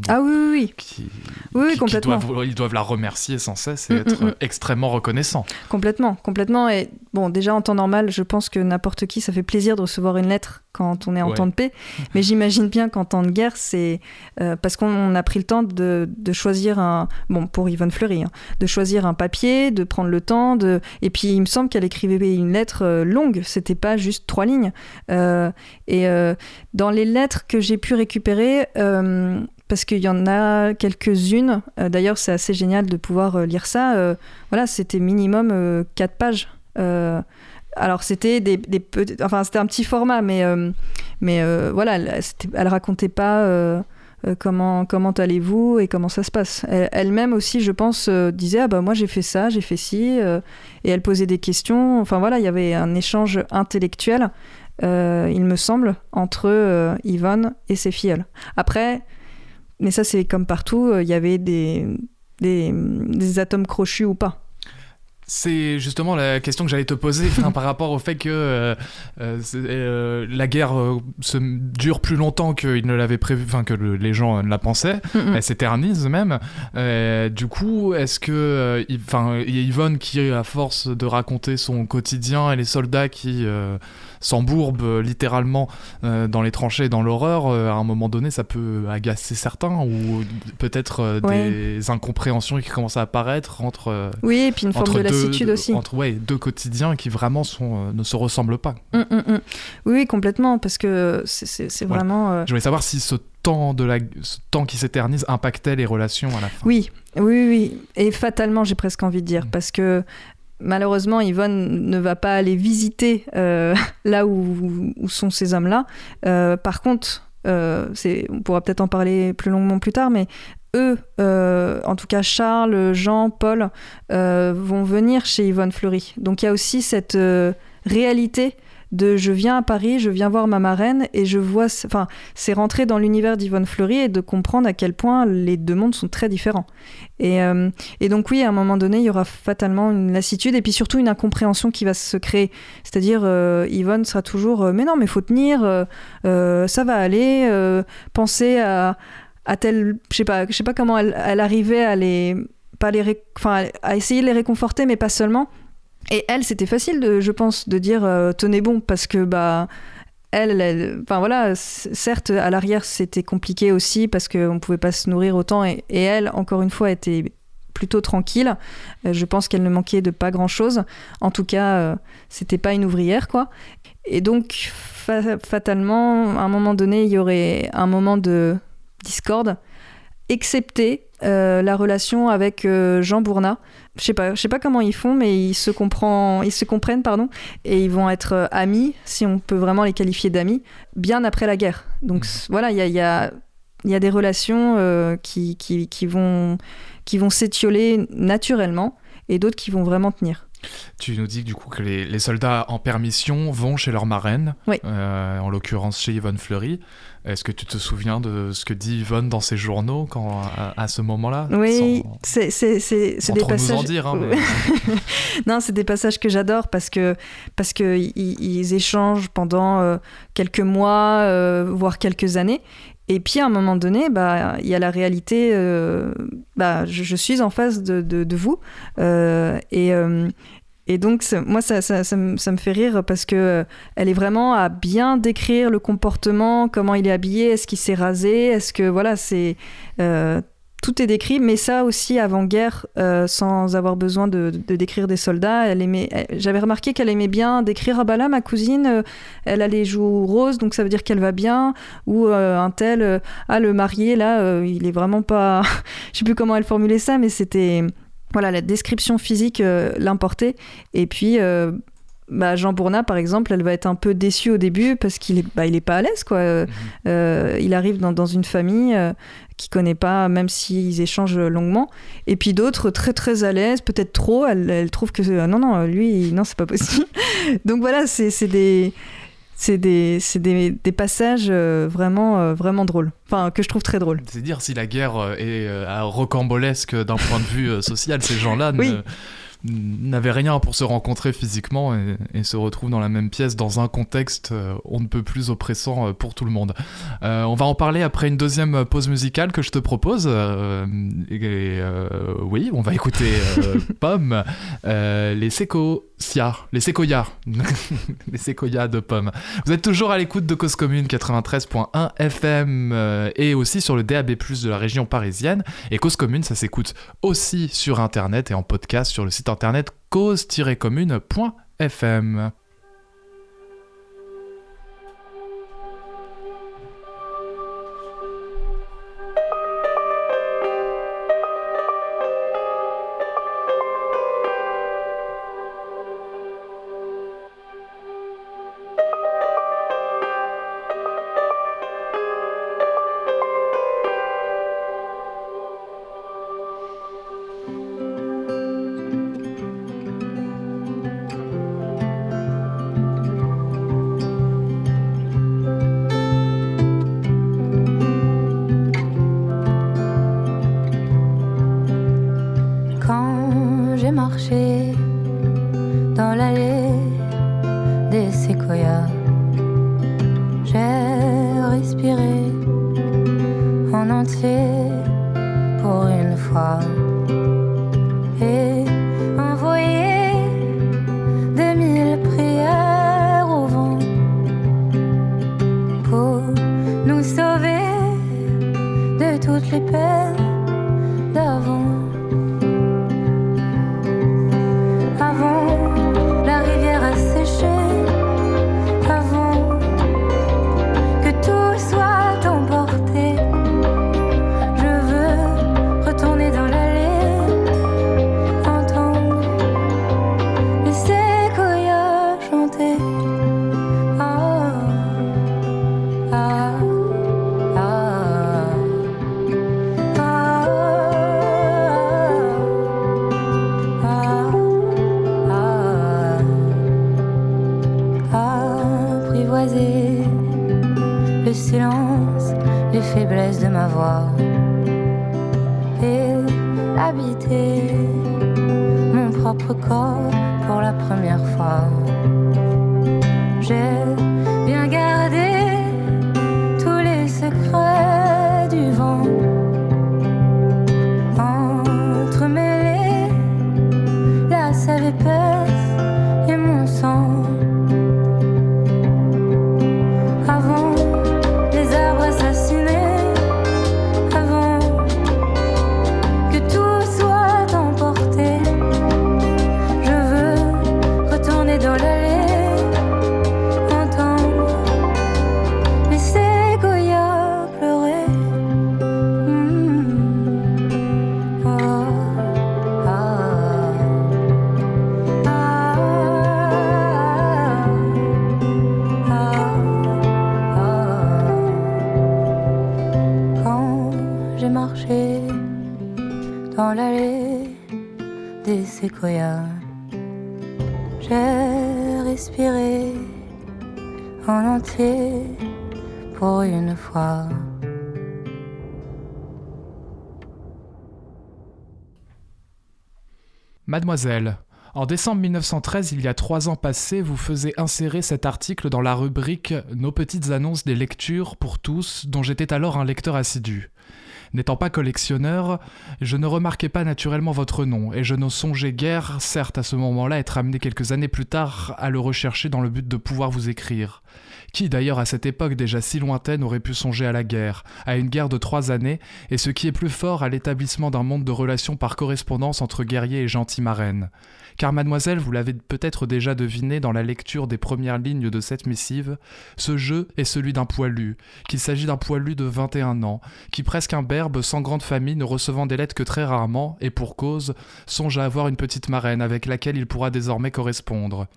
ah oui, oui, oui. Qui, oui, complètement. doivent, ils doivent la remercier sans cesse et mm, être mm, mm. extrêmement reconnaissants. Complètement, complètement. Et bon, déjà en temps normal, je pense que n'importe qui, ça fait plaisir de recevoir une lettre quand on est en temps de paix. Mais j'imagine bien qu'en temps de guerre, c'est euh, parce qu'on a pris le temps de, de, choisir un. Bon, pour Yvonne Fleury, hein, de choisir un papier, de prendre le temps. De... Et puis, il me semble qu'elle écrivait une lettre euh, longue. C'était pas juste trois lignes. et dans les lettres que j'ai pu récupérer euh, parce qu'il y en a quelques-unes. Euh, d'ailleurs, c'est assez génial de pouvoir euh, lire ça. voilà, c'était minimum 4 pages. alors, c'était des enfin, c'était un petit format, mais, mais voilà, elle, racontait pas comment, comment allez-vous et comment ça se passe. Elle-même aussi, je pense, disait Ah bah moi j'ai fait ça, j'ai fait ci, et elle posait des questions. Enfin voilà, il y avait un échange intellectuel euh, il me semble, entre euh, Yvonne et ses filles. Après, mais ça c'est comme partout, euh, il y avait des, des atomes crochus ou pas. C'est justement la question que j'allais te poser par rapport au fait que euh, euh, euh, la guerre se dure plus longtemps qu'il ne l'avait prévu, enfin que les gens ne la pensaient, elle s'éternise même. du coup, est-ce que, enfin, il y a Yvonne qui, à force de raconter son quotidien et les soldats qui s'embourbent littéralement dans les tranchées, dans l'horreur, à un moment donné, ça peut agacer certains ou peut-être des incompréhensions qui commencent à apparaître entre. oui, et puis une forme de aussi. Entre ouais, deux quotidiens qui vraiment sont, euh, ne se ressemblent pas. Hum, hum, hum. Oui, complètement, parce que c'est vraiment. Euh, Je voulais savoir si ce temps, de la, ce temps qui s'éternise impactait les relations à la fin. Oui, oui, oui. Et fatalement, j'ai presque envie de dire, parce que malheureusement, Yvonne ne va pas aller visiter euh, là où, sont ces hommes-là. par contre, euh, on pourra peut-être en parler plus longuement plus tard, mais eux, euh, en tout cas Charles, Jean, Paul, euh, vont venir chez Yvonne Fleury. Donc il y a aussi cette euh, réalité de je viens à Paris, je viens voir ma marraine et je vois, enfin, c'est rentrer dans l'univers d'Yvonne Fleury et de comprendre à quel point les deux mondes sont très différents. Et, et, donc oui, à un moment donné, il y aura fatalement une lassitude et puis surtout une incompréhension qui va se créer. C'est-à-dire, Yvonne sera toujours, mais non, mais faut tenir, ça va aller, penser à à tel, je sais pas, pas comment elle, arrivait à les, pas les, enfin, à essayer de les réconforter, mais pas seulement. Et elle, c'était facile, je pense, de dire tenez bon, parce que bah elle, enfin voilà, certes à l'arrière c'était compliqué aussi parce qu'on pouvait pas se nourrir autant et, elle, encore une fois, était plutôt tranquille. Euh, je pense qu'elle ne manquait de pas grand chose. En tout cas, euh, c'était pas une ouvrière quoi. Et donc fatalement, à un moment donné, il y aurait un moment de discorde, excepté euh, la relation avec Jean Bournat je sais pas, je sais pas comment ils font, mais ils se, comprend, ils se comprennent, pardon, et ils vont être euh, amis, si on peut vraiment les qualifier d'amis, bien après la guerre. Donc mmh. voilà, il y a, y, a, y a, des relations euh, qui, qui, qui, vont, qui vont s'étioler naturellement et d'autres qui vont vraiment tenir. Tu nous dis du coup que les, soldats en permission vont chez leur marraine, euh, en l'occurrence chez Yvonne Fleury. Est-ce que tu te souviens de ce que dit Yvonne dans ses journaux quand, à, ce moment-là? Oui, c'est des passages. En dire, hein, non, c'est des passages que j'adore parce que parce que ils, échangent pendant euh, quelques mois, euh, voire quelques années. Et puis à un moment donné, bah, il y a la réalité. bah, je, suis en face de, de, de vous et et donc, moi, ça, ça, ça, me, ça, me, fait rire parce que euh, elle est vraiment à bien décrire le comportement, comment il est habillé, est-ce qu'il s'est rasé, est-ce que, voilà, c'est. Euh, tout est décrit, mais ça aussi avant-guerre, euh, sans avoir besoin de, de, décrire des soldats. Elle aimait, j'avais remarqué qu'elle aimait bien décrire ah bah là ma cousine, elle a les joues roses, donc ça veut dire qu'elle va bien. Ou un tel, ah le marié là, il est vraiment pas, je sais plus comment elle formulait ça, mais c'était voilà, la description physique euh, l'importait. Et puis, euh, bah, Jean Bournat, par exemple, elle va être un peu déçue au début parce qu'il est, bah, il est pas à l'aise, quoi. Euh, mhm. il arrive dans, dans une famille qui connaît pas, même s'ils échangent longuement. Et puis d'autres très très à l'aise, peut-être trop. Elle, elle, trouve que non, non, lui, non, c'est pas possible. Donc voilà, c'est des c'est des, des, des, passages euh, vraiment, euh, vraiment drôles. Enfin, que je trouve très drôles. C'est dire si la guerre euh, est rocambolesque d'un point de vue social, ces gens-là oui n'avaient rien pour se rencontrer physiquement et, se retrouvent dans la même pièce dans un contexte euh, on ne peut plus oppressant euh, pour tout le monde. Euh, on va en parler après une deuxième pause musicale que je te propose. oui, on va écouter Pomme, les Sequoia, les Sequoia, les Sequoia de Pomme. Vous êtes toujours à l'écoute de Cause Commune 93.1 FM et aussi sur le DAB+ de la région parisienne. Et Cause Commune, ça s'écoute aussi sur internet et en podcast sur le site cause-commune.fm. Mademoiselle, en décembre 1913, il y a trois ans passés, vous faisiez insérer cet article dans la rubrique Nos petites annonces des lectures pour tous, dont j'étais alors un lecteur assidu. N'étant pas collectionneur, je ne remarquais pas naturellement votre nom, et je ne songeais guère, certes à ce moment-là, être amené quelques années plus tard à le rechercher dans le but de pouvoir vous écrire. Qui d'ailleurs à cette époque déjà si lointaine aurait pu songer à la guerre, à une guerre de trois années, et ce qui est plus fort à l'établissement d'un monde de relations par correspondance entre guerriers et gentils marraines car mademoiselle, vous l'avez peut-être déjà deviné dans la lecture des premières lignes de cette missive, ce jeu est celui d'un poilu, qu'il s'agit d'un poilu de 21 ans, qui presque un berbe sans grande famille, ne recevant des lettres que très rarement, et pour cause, songe à avoir une petite marraine avec laquelle il pourra désormais correspondre.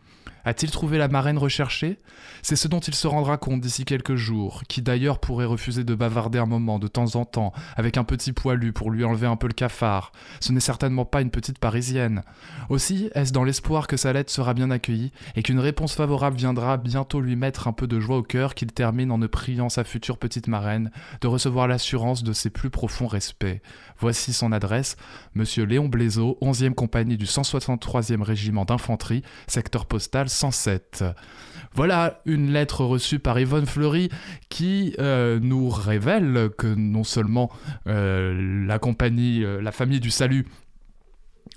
A-t-il trouvé la marraine recherchée? C'est ce dont il se rendra compte d'ici quelques jours, qui d'ailleurs pourrait refuser de bavarder un moment de temps en temps avec un petit poilu pour lui enlever un peu le cafard. Ce n'est certainement pas une petite parisienne. Aussi, est-ce dans l'espoir que sa lettre sera bien accueillie et qu'une réponse favorable viendra bientôt lui mettre un peu de joie au cœur qu'il termine en ne priant sa future petite marraine de recevoir l'assurance de ses plus profonds respects? Voici son adresse, Monsieur Léon Blaiseau, 11e compagnie du 163e régiment d'infanterie, secteur postal 107. Voilà une lettre reçue par Yvonne Fleury qui euh, nous révèle que non seulement euh, la compagnie, euh, la famille du salut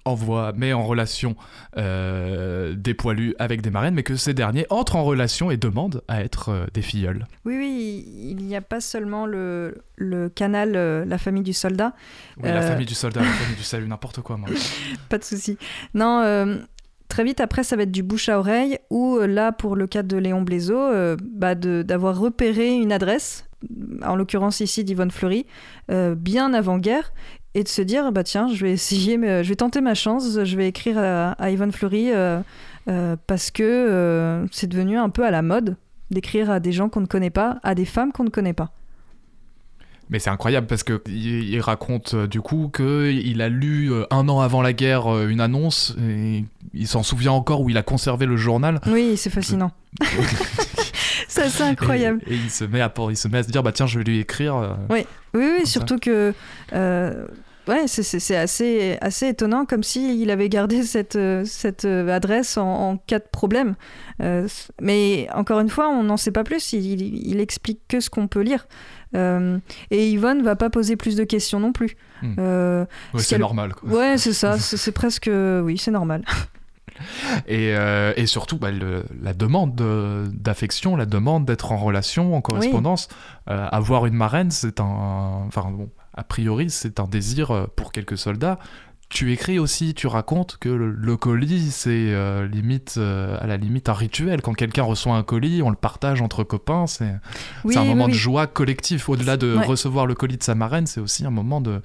envoie, met en relation des poilus avec des marraines, mais que ces derniers entrent en relation et demandent à être des filleuls. Oui, oui, il n'y a pas seulement le, le canal La famille du soldat. Oui, la famille du soldat, la famille du salut, n'importe quoi, moi. pas de souci. Non, Très vite après, ça va être du bouche à oreille, ou euh, là, pour le cas de Léon Blaiseau, euh, bah d'avoir repéré une adresse, en l'occurrence ici d'Yvonne Fleury, euh, bien avant-guerre, et de se dire, bah tiens, je vais essayer, je vais tenter ma chance, je vais écrire à, Yvonne Fleury, parce que c'est devenu un peu à la mode d'écrire à des gens qu'on ne connaît pas, à des femmes qu'on ne connaît pas. Mais c'est incroyable parce que il, raconte euh, du coup qu'il a lu euh, un an avant la guerre euh, une annonce et il s'en souvient encore où il a conservé le journal. Oui, c'est fascinant. ça c'est incroyable. Et, il se met à il se met à se dire bah tiens je vais lui écrire. oui, oui, oui surtout que Ouais, c'est assez, assez étonnant, comme s'il avait gardé cette, cette adresse en, cas de problème. mais encore une fois, on n'en sait pas plus, il, il explique que ce qu'on peut lire. Euh, et Yvonne va pas poser plus de questions non plus. Hmm. Euh, c'est normal. Quoi. Ouais, c'est ça. c'est presque. Oui, c'est normal. Et, euh, et, surtout, bah, la demande d'affection, la demande d'être en relation, en correspondance, avoir une marraine, c'est un. Enfin, bon, a priori, c'est un désir pour quelques soldats tu écris aussi, tu racontes que le, colis, c'est euh, limite, euh, à la limite un rituel. Quand quelqu'un reçoit un colis, on le partage entre copains. C'est un moment de joie collectif. Au-delà de recevoir le colis de sa marraine, c'est aussi un moment de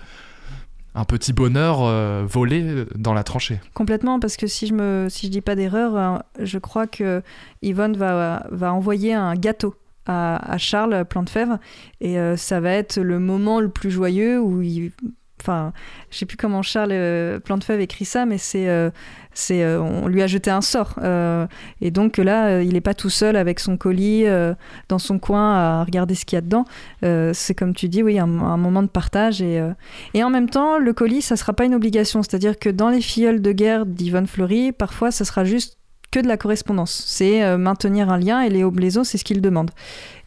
un petit bonheur euh, volé dans la tranchée. Complètement, parce que si je me si dis pas d'erreur, je crois que Yvonne va, va envoyer un gâteau à, à Charles Plantefèvre et ça va être le moment le plus joyeux où il Enfin, je sais plus comment Charles euh, Plantefeuille écrit ça, mais c'est, euh, c'est, euh, on lui a jeté un sort. et donc là, il n'est pas tout seul avec son colis dans son coin à regarder ce qu'il y a dedans. c'est comme tu dis, oui, un, moment de partage. Et, et en même temps, le colis, ça sera pas une obligation. C'est-à-dire que dans les filleuls de guerre d'Yvonne Fleury, parfois, ça sera juste que de la correspondance. C'est maintenir un lien et Léo Blaiseau, c'est ce qu'il demande.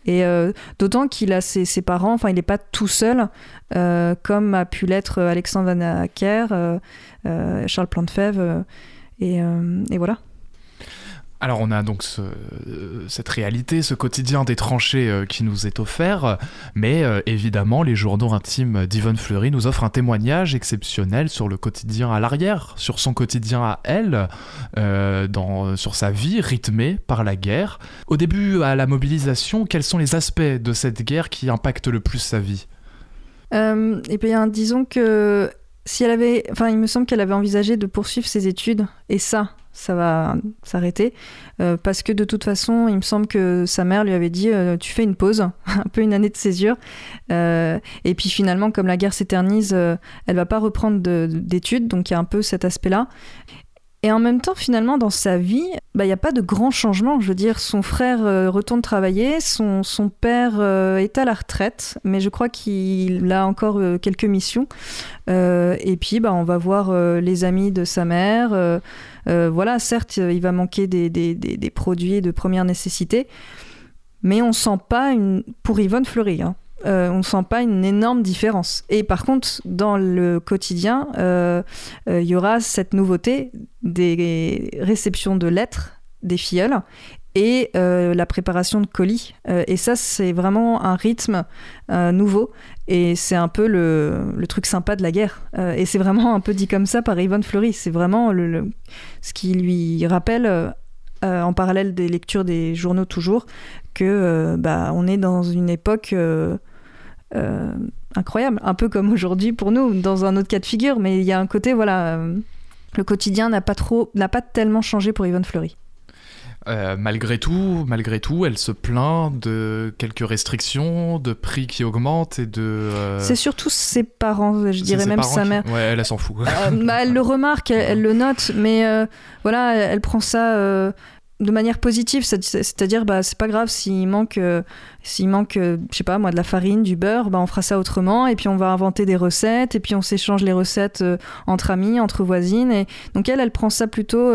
Et euh, d'autant qu'il a ses, parents, enfin, il n'est pas tout seul, euh, comme a pu l'être Alexandre Van Acker, euh, Charles Plantefèvre, et voilà. Alors on a donc cette réalité, ce quotidien des tranchées euh, qui nous est offert, mais euh, évidemment les journaux intimes d'Yvonne Fleury nous offrent un témoignage exceptionnel sur le quotidien à l'arrière, sur son quotidien à elle, euh, sur sa vie rythmée par la guerre. Au début, à la mobilisation, quels sont les aspects de cette guerre qui impactent le plus sa vie? Eh bien, disons que si elle avait, enfin, il me semble qu'elle avait envisagé de poursuivre ses études, et ça, ça va s'arrêter. Euh, parce que de toute façon, il me semble que sa mère lui avait dit euh, Tu fais une pause, un peu une année de césure. Euh, et puis finalement, comme la guerre s'éternise, elle va pas reprendre d'études, donc il y a un peu cet aspect-là. Et en même temps, finalement, dans sa vie, bah, il n'y a pas de grands changements. Je veux dire, son frère retourne travailler, son, son père est à la retraite, mais je crois qu'il a encore quelques missions. et puis, bah, on va voir les amis de sa mère. Euh, voilà, certes, il va manquer des, produits de première nécessité, mais on sent pas une pour Yvonne Fleury. Hein, euh, on sent pas une énorme différence. Et par contre, dans le quotidien, euh, il y aura cette nouveauté des réceptions de lettres des filleuls et euh, la préparation de colis. Euh, et ça, c'est vraiment un rythme euh, nouveau. Et c'est un peu le, truc sympa de la guerre. et c'est vraiment un peu dit comme ça par Yvonne Fleury. C'est vraiment ce qui lui rappelle, en parallèle des lectures des journaux toujours, que bah, on est dans une époque incroyable. Un peu comme aujourd'hui pour nous, dans un autre cas de figure. Mais il y a un côté, voilà, le quotidien n'a pas, n'a pas tellement changé pour Yvonne Fleury. Euh, malgré tout, malgré tout, elle se plaint de quelques restrictions, de prix qui augmentent et de. Euh, C'est surtout ses parents, je dirais même sa mère. Ouais, elle, s'en fout. Euh, bah, elle le remarque, elle, le note, mais voilà, elle prend ça de manière positive, c'est-à-dire bah c'est pas grave s'il manque s'il manque je sais pas moi de la farine, du beurre, bah on fera ça autrement et puis on va inventer des recettes et puis on s'échange les recettes entre amis, entre voisines et donc elle elle prend ça plutôt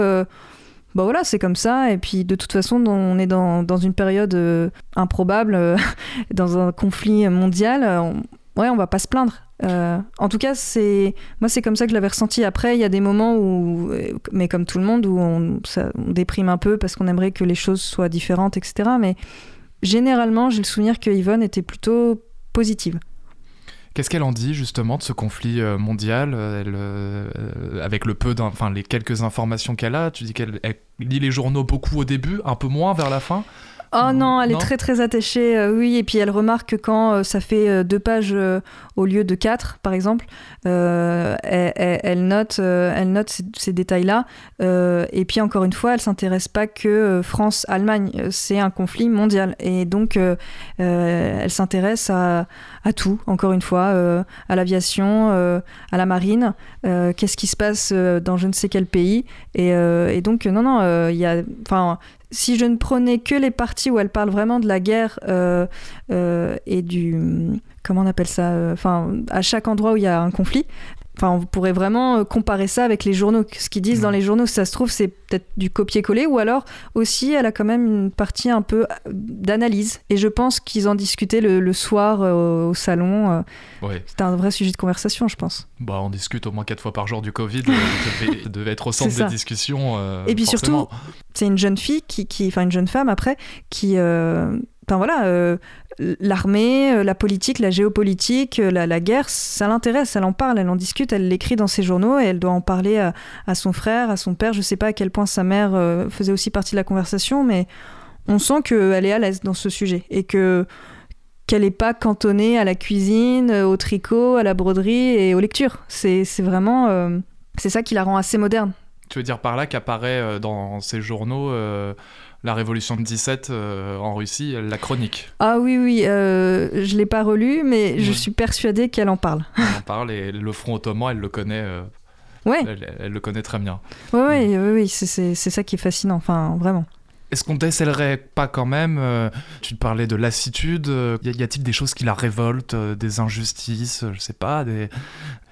bah voilà, c'est comme ça. Et puis de toute façon, on est dans, dans une période euh, improbable, euh, dans un conflit mondial. On, ouais, on va pas se plaindre. Euh, en tout cas, c'est moi, c'est comme ça que je l'avais ressenti. Après, il y a des moments où, mais comme tout le monde, où on, on déprime un peu parce qu'on aimerait que les choses soient différentes, etc. Mais généralement, j'ai le souvenir que Yvonne était plutôt positive. Qu'est-ce qu'elle en dit justement de ce conflit euh, mondial euh, euh, avec le peu, enfin les quelques informations qu'elle a? Tu dis qu'elle lit les journaux beaucoup au début, un peu moins vers la fin? Oh non, elle est très très attachée, euh, oui. Et puis elle remarque que quand euh, ça fait euh, deux pages au lieu de quatre, par exemple, elle, note, elle note ces, détails-là. et puis encore une fois, elle s'intéresse pas que France-Allemagne. C'est un conflit mondial. Et donc, elle s'intéresse à, à, tout, encore une fois, à l'aviation, à la marine. Qu'est-ce qui se passe dans je ne sais quel pays. Et, et donc, non, non, il y a. Enfin, si je ne prenais que les parties où elle parle vraiment de la guerre euh, euh, et du comment on appelle ça euh, enfin à chaque endroit où il y a un conflit Enfin, on pourrait vraiment euh, comparer ça avec les journaux. Ce qu'ils disent dans les journaux, si ça se trouve, c'est peut-être du copier-coller, ou alors aussi, elle a quand même une partie un peu euh, d'analyse. Et je pense qu'ils en discutaient le, soir euh, au salon. C'était un vrai sujet de conversation, je pense. Bah, on discute au moins quatre fois par jour du Covid. devait, devait être au centre des discussions. Et puis surtout, c'est une jeune fille, qui, qui, enfin une jeune femme après, qui Enfin voilà, euh, l'armée, euh, la politique, la géopolitique, euh, la, guerre, ça l'intéresse, elle en parle, elle en discute, elle l'écrit dans ses journaux et elle doit en parler à, son frère, à son père. Je sais pas à quel point sa mère faisait aussi partie de la conversation, mais on sent qu'elle est à l'aise dans ce sujet et que qu'elle n'est pas cantonnée à la cuisine, au tricot, à la broderie et aux lectures. C'est vraiment... c'est ça qui la rend assez moderne. Tu veux dire par là qu'apparaît dans ces journaux la Révolution de 17 euh, en Russie, la chronique. Ah oui, oui, euh, je ne l'ai pas relu, mais je suis persuadée qu'elle en parle. Elle en parle et le front ottoman, elle le connaît. Euh, ouais. Elle, le connaît très bien. Oui, oui, oui, oui c'est ça qui est fascinant, enfin, vraiment. Est-ce qu'on décèlerait pas quand même Tu te parlais de lassitude. Y a-t-il des choses qui la révoltent, des injustices Je sais pas. Des...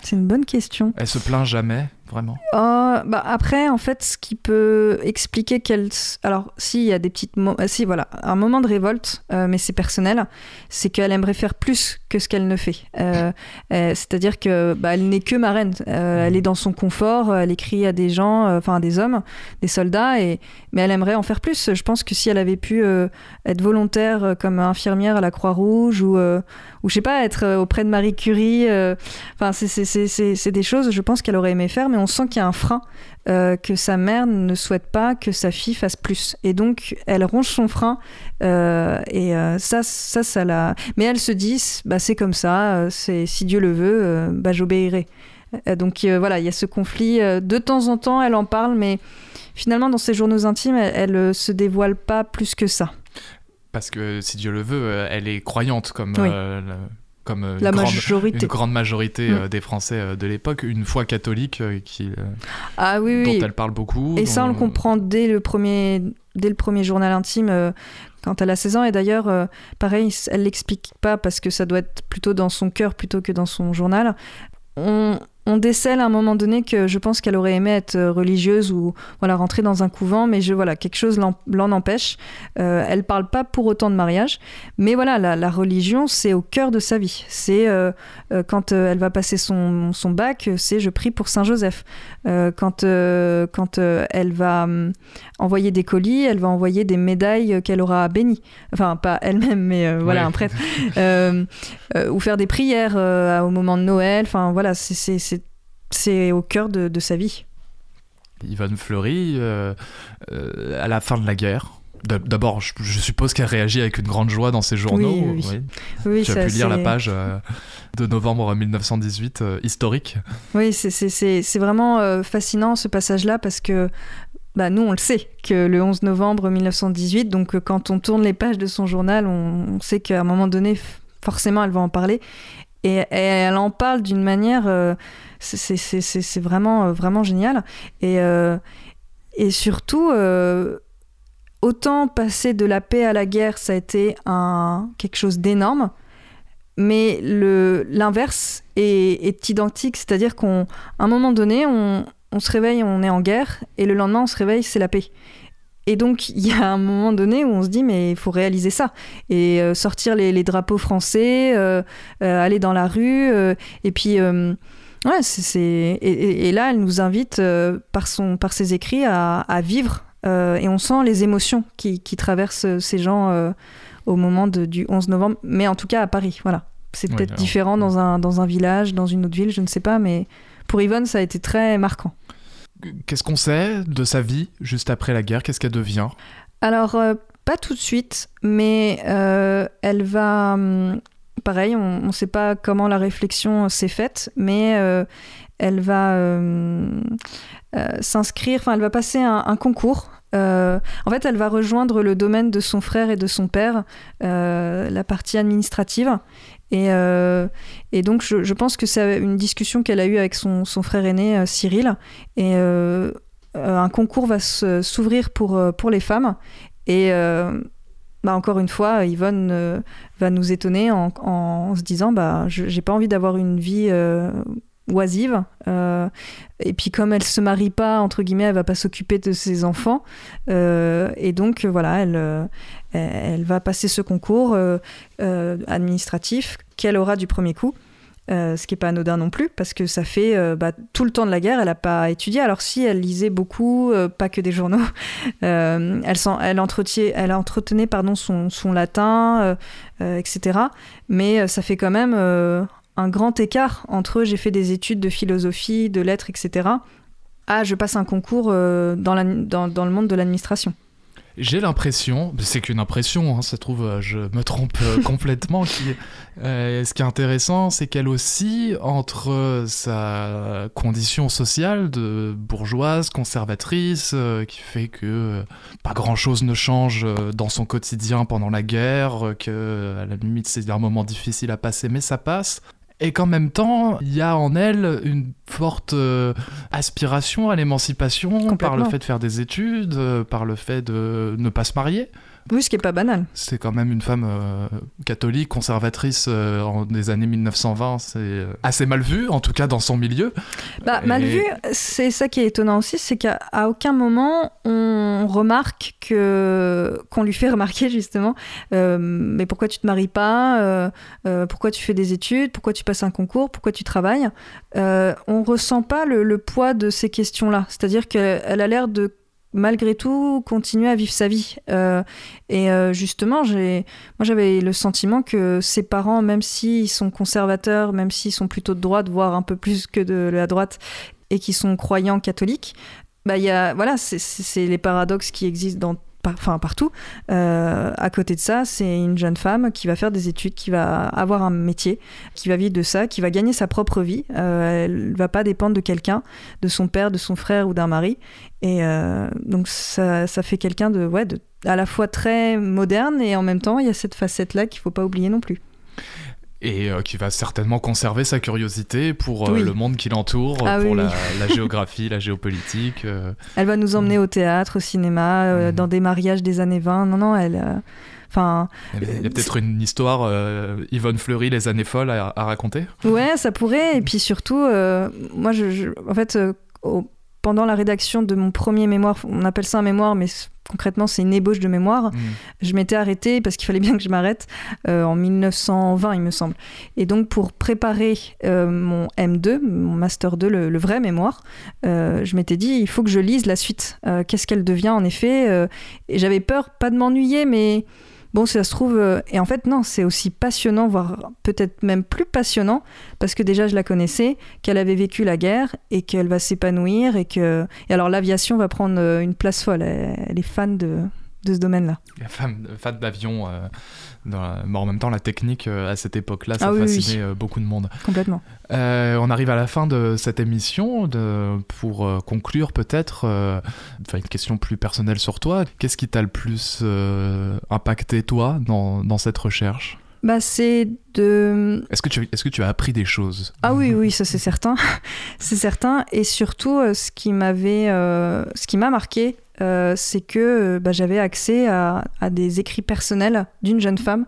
C'est une bonne question. Elle se plaint jamais? Vraiment Oh, bah après, en fait, ce qui peut expliquer qu'elle. Alors, si, il y a des petites. mo- euh, Si, voilà, un moment de révolte, euh, mais c'est personnel, c'est qu'elle aimerait faire plus que ce qu'elle ne fait. Euh, euh, C'est-à-dire que bah, elle n'est que marraine. Euh, elle est dans son confort, elle écrit à des gens, euh, enfin à des hommes, des soldats, et... mais elle aimerait en faire plus. Je pense que si elle avait pu euh, être volontaire euh, comme infirmière à la Croix-Rouge ou, euh, ou je sais pas, être euh, auprès de Marie Curie, euh, enfin, c'est des choses, je pense qu'elle aurait aimé faire, mais on sent qu'il y a un frein euh, que sa mère ne souhaite pas que sa fille fasse plus. Et donc, elle ronge son frein. euh, et euh, ça, ça, ça la. Mais elle se dit, bah, c'est comme ça, c'est si Dieu le veut, bah, j'obéirai. Donc euh, voilà, il y a ce conflit. de temps en temps, elle en parle, mais finalement, dans ses journaux intimes, elle, euh, se dévoile pas plus que ça. Parce que si Dieu le veut, elle est croyante comme, Oui. euh, comme euh, La grande, majorité. une grande majorité Mm. euh, des Français euh, de l'époque, une foi catholique qui, Ah oui, dont oui. elle parle beaucoup. Et ça, on le comprend dès le premier, dès le premier journal intime, quand elle a 16 ans. Et d'ailleurs, euh, pareil, elle l'explique pas parce que ça doit être plutôt dans son cœur plutôt que dans son journal. On, on décèle à un moment donné que je pense qu'elle aurait aimé être euh, religieuse ou voilà rentrer dans un couvent, mais je voilà quelque chose l'en empêche. Euh, elle parle pas pour autant de mariage, mais voilà la, la religion c'est au cœur de sa vie. C'est euh, euh, quand elle va passer son, son bac, c'est je prie pour Saint Joseph. Euh, quand quand elle va hum, envoyer des colis, elle va envoyer des médailles qu'elle aura bénies. Enfin pas elle-même, mais voilà Ouais. un prêtre. Ou faire des prières au moment de Noël. Enfin voilà, c'est- c'est au cœur de, de sa vie. Yvonne Fleury, euh, euh, à la fin de la guerre. d'ab- D'abord, je, suppose qu'elle réagit avec une grande joie dans ses journaux. Oui, oui, oui. Oui, Tu as pu lire la page euh, de novembre 1918, euh, historique. Oui, c'est- vraiment euh, fascinant ce passage-là parce que bah, nous, on le sait que le 11 novembre 1918, donc quand on tourne les pages de son journal, on, on sait qu'à un moment donné, forcément, elle va en parler. Et, et elle en parle d'une manière, c'est- vraiment, euh, vraiment génial. Et, euh, et surtout, euh, autant passer de la paix à la guerre, ça a été un, quelque chose d'énorme. Mais l'inverse est, est identique, c'est-à-dire qu'à un moment donné, on, on se réveille, on est en guerre, et le lendemain, on se réveille, c'est la paix. Et donc, il y a un moment donné où on se dit, mais il faut réaliser ça. Et sortir les, les drapeaux français, aller dans la rue, et puis... euh, Ouais, c'est, Et, là, elle nous invite euh, par, son, par ses écrits à, à vivre. euh, et on sent les émotions qui, qui traversent ces gens euh, au moment de- du 11 novembre, mais en tout cas à Paris. Voilà. C'est Oui, peut-être différent dans un, dans un village, dans une autre ville, je ne sais pas, mais pour Yvonne, ça a été très marquant. Qu'est-ce qu'on sait de sa vie juste après la guerre? Qu'est-ce qu'elle devient? Alors, euh, pas tout de suite, mais euh, elle va. Pareil, on ne sait pas comment la réflexion s'est faite, mais euh, elle va euh, euh, s'inscrire, enfin, elle va passer un, concours. Euh, en fait, elle va rejoindre le domaine de son frère et de son père, euh, la partie administrative. Et, euh, donc, je, pense que c'est une discussion qu'elle a eue avec son, frère aîné, euh, Cyril. Et euh, euh, un concours va s'ouvrir pour, euh, pour les femmes. Et euh, bah, encore une fois, Yvonne euh, va nous étonner en, se disant bah, j'ai pas envie d'avoir une vie euh, oisive. Euh, et puis, comme elle se marie pas, entre guillemets, elle va pas s'occuper de ses enfants. Et donc, voilà, elle, elle va passer ce concours administratif qu'elle aura du premier coup. Euh, ce qui n'est pas anodin non plus, parce que ça fait euh, bah, tout le temps de la guerre, elle n'a pas étudié. Alors si elle lisait beaucoup, euh, pas que des journaux, elle, elle, entretenait, elle entretenait pardon, son, son latin, etc. Mais ça fait quand même un grand écart entre j'ai fait des études de philosophie, de lettres, etc. Ah, je passe un concours dans, la- dans, dans le monde de l'administration. J'ai l'impression, c'est qu'une impression, hein, ça se trouve, euh, je me trompe euh, complètement. qui, euh, ce qui est intéressant, c'est qu'elle aussi, entre sa condition sociale de bourgeoise, conservatrice, euh, qui fait que euh, pas grand-chose ne change dans son quotidien pendant la guerre, que à la limite c'est un moment difficile à passer, mais ça passe. Et qu'en même temps, il y a en elle une forte euh, aspiration à l'émancipation par le fait de faire des études, euh, par le fait de ne pas se marier. Oui, ce qui est pas banal. C'est quand même une femme euh, catholique, conservatrice euh, en des années 1920. C'est euh, assez mal vu, en tout cas dans son milieu. Bah, Et- mal vu, c'est ça qui est étonnant aussi, c'est qu'à aucun moment on remarque que qu'on lui fait remarquer justement, mais pourquoi tu te maries pas, pourquoi tu fais des études, pourquoi tu passes un concours, pourquoi tu travailles. On ressent pas le, le poids de ces questions-là. C'est-à-dire qu'elle a l'air de malgré tout continuer à vivre sa vie. Euh, et euh, justement, moi j'avais le sentiment que ses parents, même s'ils sont conservateurs, même s'ils sont plutôt de droite, voire un peu plus que de la droite, et qui sont croyants catholiques, bah y a, voilà, c'est les paradoxes qui existent dans Enfin, partout. Euh, à côté de ça, c'est une jeune femme qui va faire des études, qui va avoir un métier, qui va vivre de ça, qui va gagner sa propre vie. Euh, elle va pas dépendre de quelqu'un, de son père, de son frère ou d'un mari. Et euh, donc ça, fait quelqu'un de, ouais, à la fois très moderne et en même temps il y a cette facette là qu'il faut pas oublier non plus. Et euh, qui va certainement conserver sa curiosité pour euh, Oui. le monde qui l'entoure, Ah pour oui, la, oui. la géographie, la géopolitique. euh. Elle va nous emmener au théâtre, au cinéma, Mhm. dans des mariages des années 20. Non non, elle enfin Il y a- peut-être une histoire euh, Yvonne Fleury, les années folles à, à raconter. Ouais, ça pourrait. Et puis surtout, euh, moi, je, je- en fait, euh, au- pendant la rédaction de mon premier mémoire, on appelle ça un mémoire, mais concrètement, c'est une ébauche de mémoire. Mm. Je m'étais arrêtée parce qu'il fallait bien que je m'arrête euh, en 1920, il me semble. Et donc, pour préparer euh, mon M2, mon Master 2, le, le vrai mémoire, euh, je m'étais dit, il faut que je lise la suite. Qu'est-ce qu'elle devient, en effet Et j'avais peur, pas de m'ennuyer, mais bon, ça se trouve. euh, et en fait, non, c'est aussi passionnant, voire peut-être même plus passionnant, parce que déjà, je la connaissais, qu'elle avait vécu la guerre et qu'elle va s'épanouir. Et que. Et alors, l'aviation va prendre euh, une place folle. Elle, elle est fan de, de ce domaine-là. Femme, fan d'avion. euh, la- mais en même temps, la technique euh, à cette époque-là, ça Ah oui, euh, beaucoup de monde. Complètement. Euh, on arrive à la fin de cette émission. De, pour euh, conclure, peut-être, euh, enfin, une question plus personnelle sur toi. Qu'est-ce qui t'a le plus euh, impacté, toi, dans, dans cette recherche? Bah, c'est de. Est-ce que, tu, est-ce que tu as appris des choses? Ah oui, oui, ça c'est certain. c'est certain. Et surtout, euh, ce qui m'avait. euh, ce qui m'a marqué, euh, c'est que euh, bah, j'avais accès à, des écrits personnels d'une jeune femme.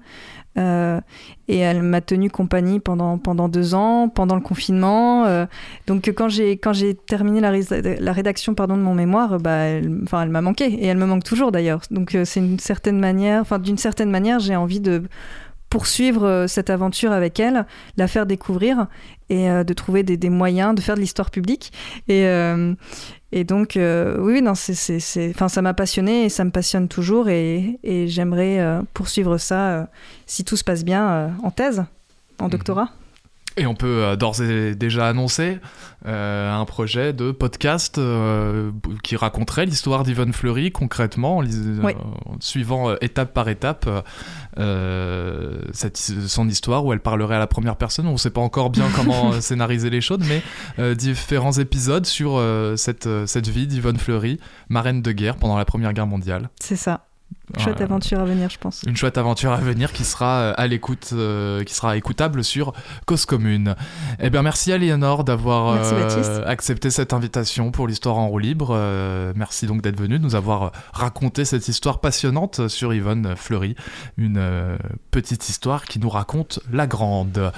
Euh, et elle m'a tenu compagnie pendant, pendant deux ans, pendant le confinement. donc quand j'ai quand j'ai terminé la, ré- la rédaction pardon, de mon mémoire, bah, elle, elle m'a manqué et elle me manque toujours d'ailleurs. Donc c'est une certaine manière, d'une certaine manière, j'ai envie de poursuivre euh, cette aventure avec elle, la faire découvrir et euh, de trouver des, des moyens de faire de l'histoire publique. Et, euh, et donc, oui, non, c'est, enfin, ça m'a passionné et ça me passionne toujours et, et j'aimerais poursuivre ça, si tout se passe bien, en thèse, en Mhm. doctorat. Et on peut euh, d'ores et déjà annoncer euh, un projet de podcast euh, qui raconterait l'histoire d'Yvonne Fleury concrètement, Oui. euh, suivant étape par étape cette- son histoire où elle parlerait à la première personne. On ne sait pas encore bien comment scénariser les choses, mais différents épisodes sur cette, cette vie d'Yvonne Fleury, marraine de guerre pendant la Première Guerre mondiale. C'est ça. Chouette Euh, aventure à venir, je pense. une chouette aventure à venir qui sera euh, à l'écoute, euh, qui sera écoutable sur Cause Commune. Eh bien, merci à Léonore d'avoir Baptiste. accepté cette invitation pour l'histoire en roue libre. Euh, merci donc d'être venu, de nous avoir raconté cette histoire passionnante sur Yvonne Fleury, une euh, petite histoire qui nous raconte la grande.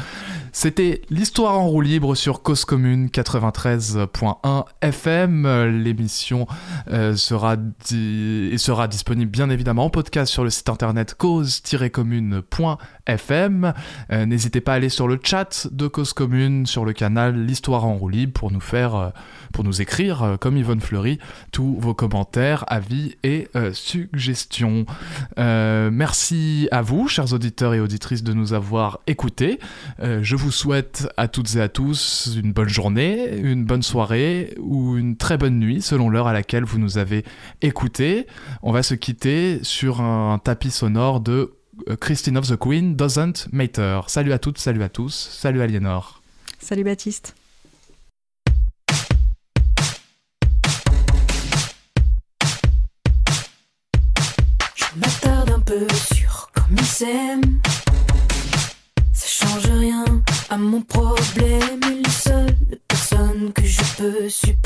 C'était l'histoire en roue libre sur Cause Commune 93.1 FM. Euh, L'émission euh, sera, di- sera disponible bien évidemment en podcast sur le site internet cause-commune.fm. Euh, N'hésitez pas à aller sur le chat de Cause Commune, sur le canal L'Histoire en roue libre pour nous faire, euh, pour nous écrire, euh, comme Yvonne Fleury, tous vos commentaires, avis et suggestions. Merci à vous, chers auditeurs et auditrices, de nous avoir écoutés. Je vous souhaite à toutes et à tous une bonne journée, une bonne soirée ou une très bonne nuit selon l'heure à laquelle vous nous avez écoutés. On va se quitter sur un tapis sonore de euh, Christine of the Queen Doesn't Matter. Salut à toutes, salut à tous, salut Aliénor. Salut Baptiste. Je m'attarde un peu sur comme ils s'aiment. Ça change rien à mon problème. Et les seules personnes que je peux supporter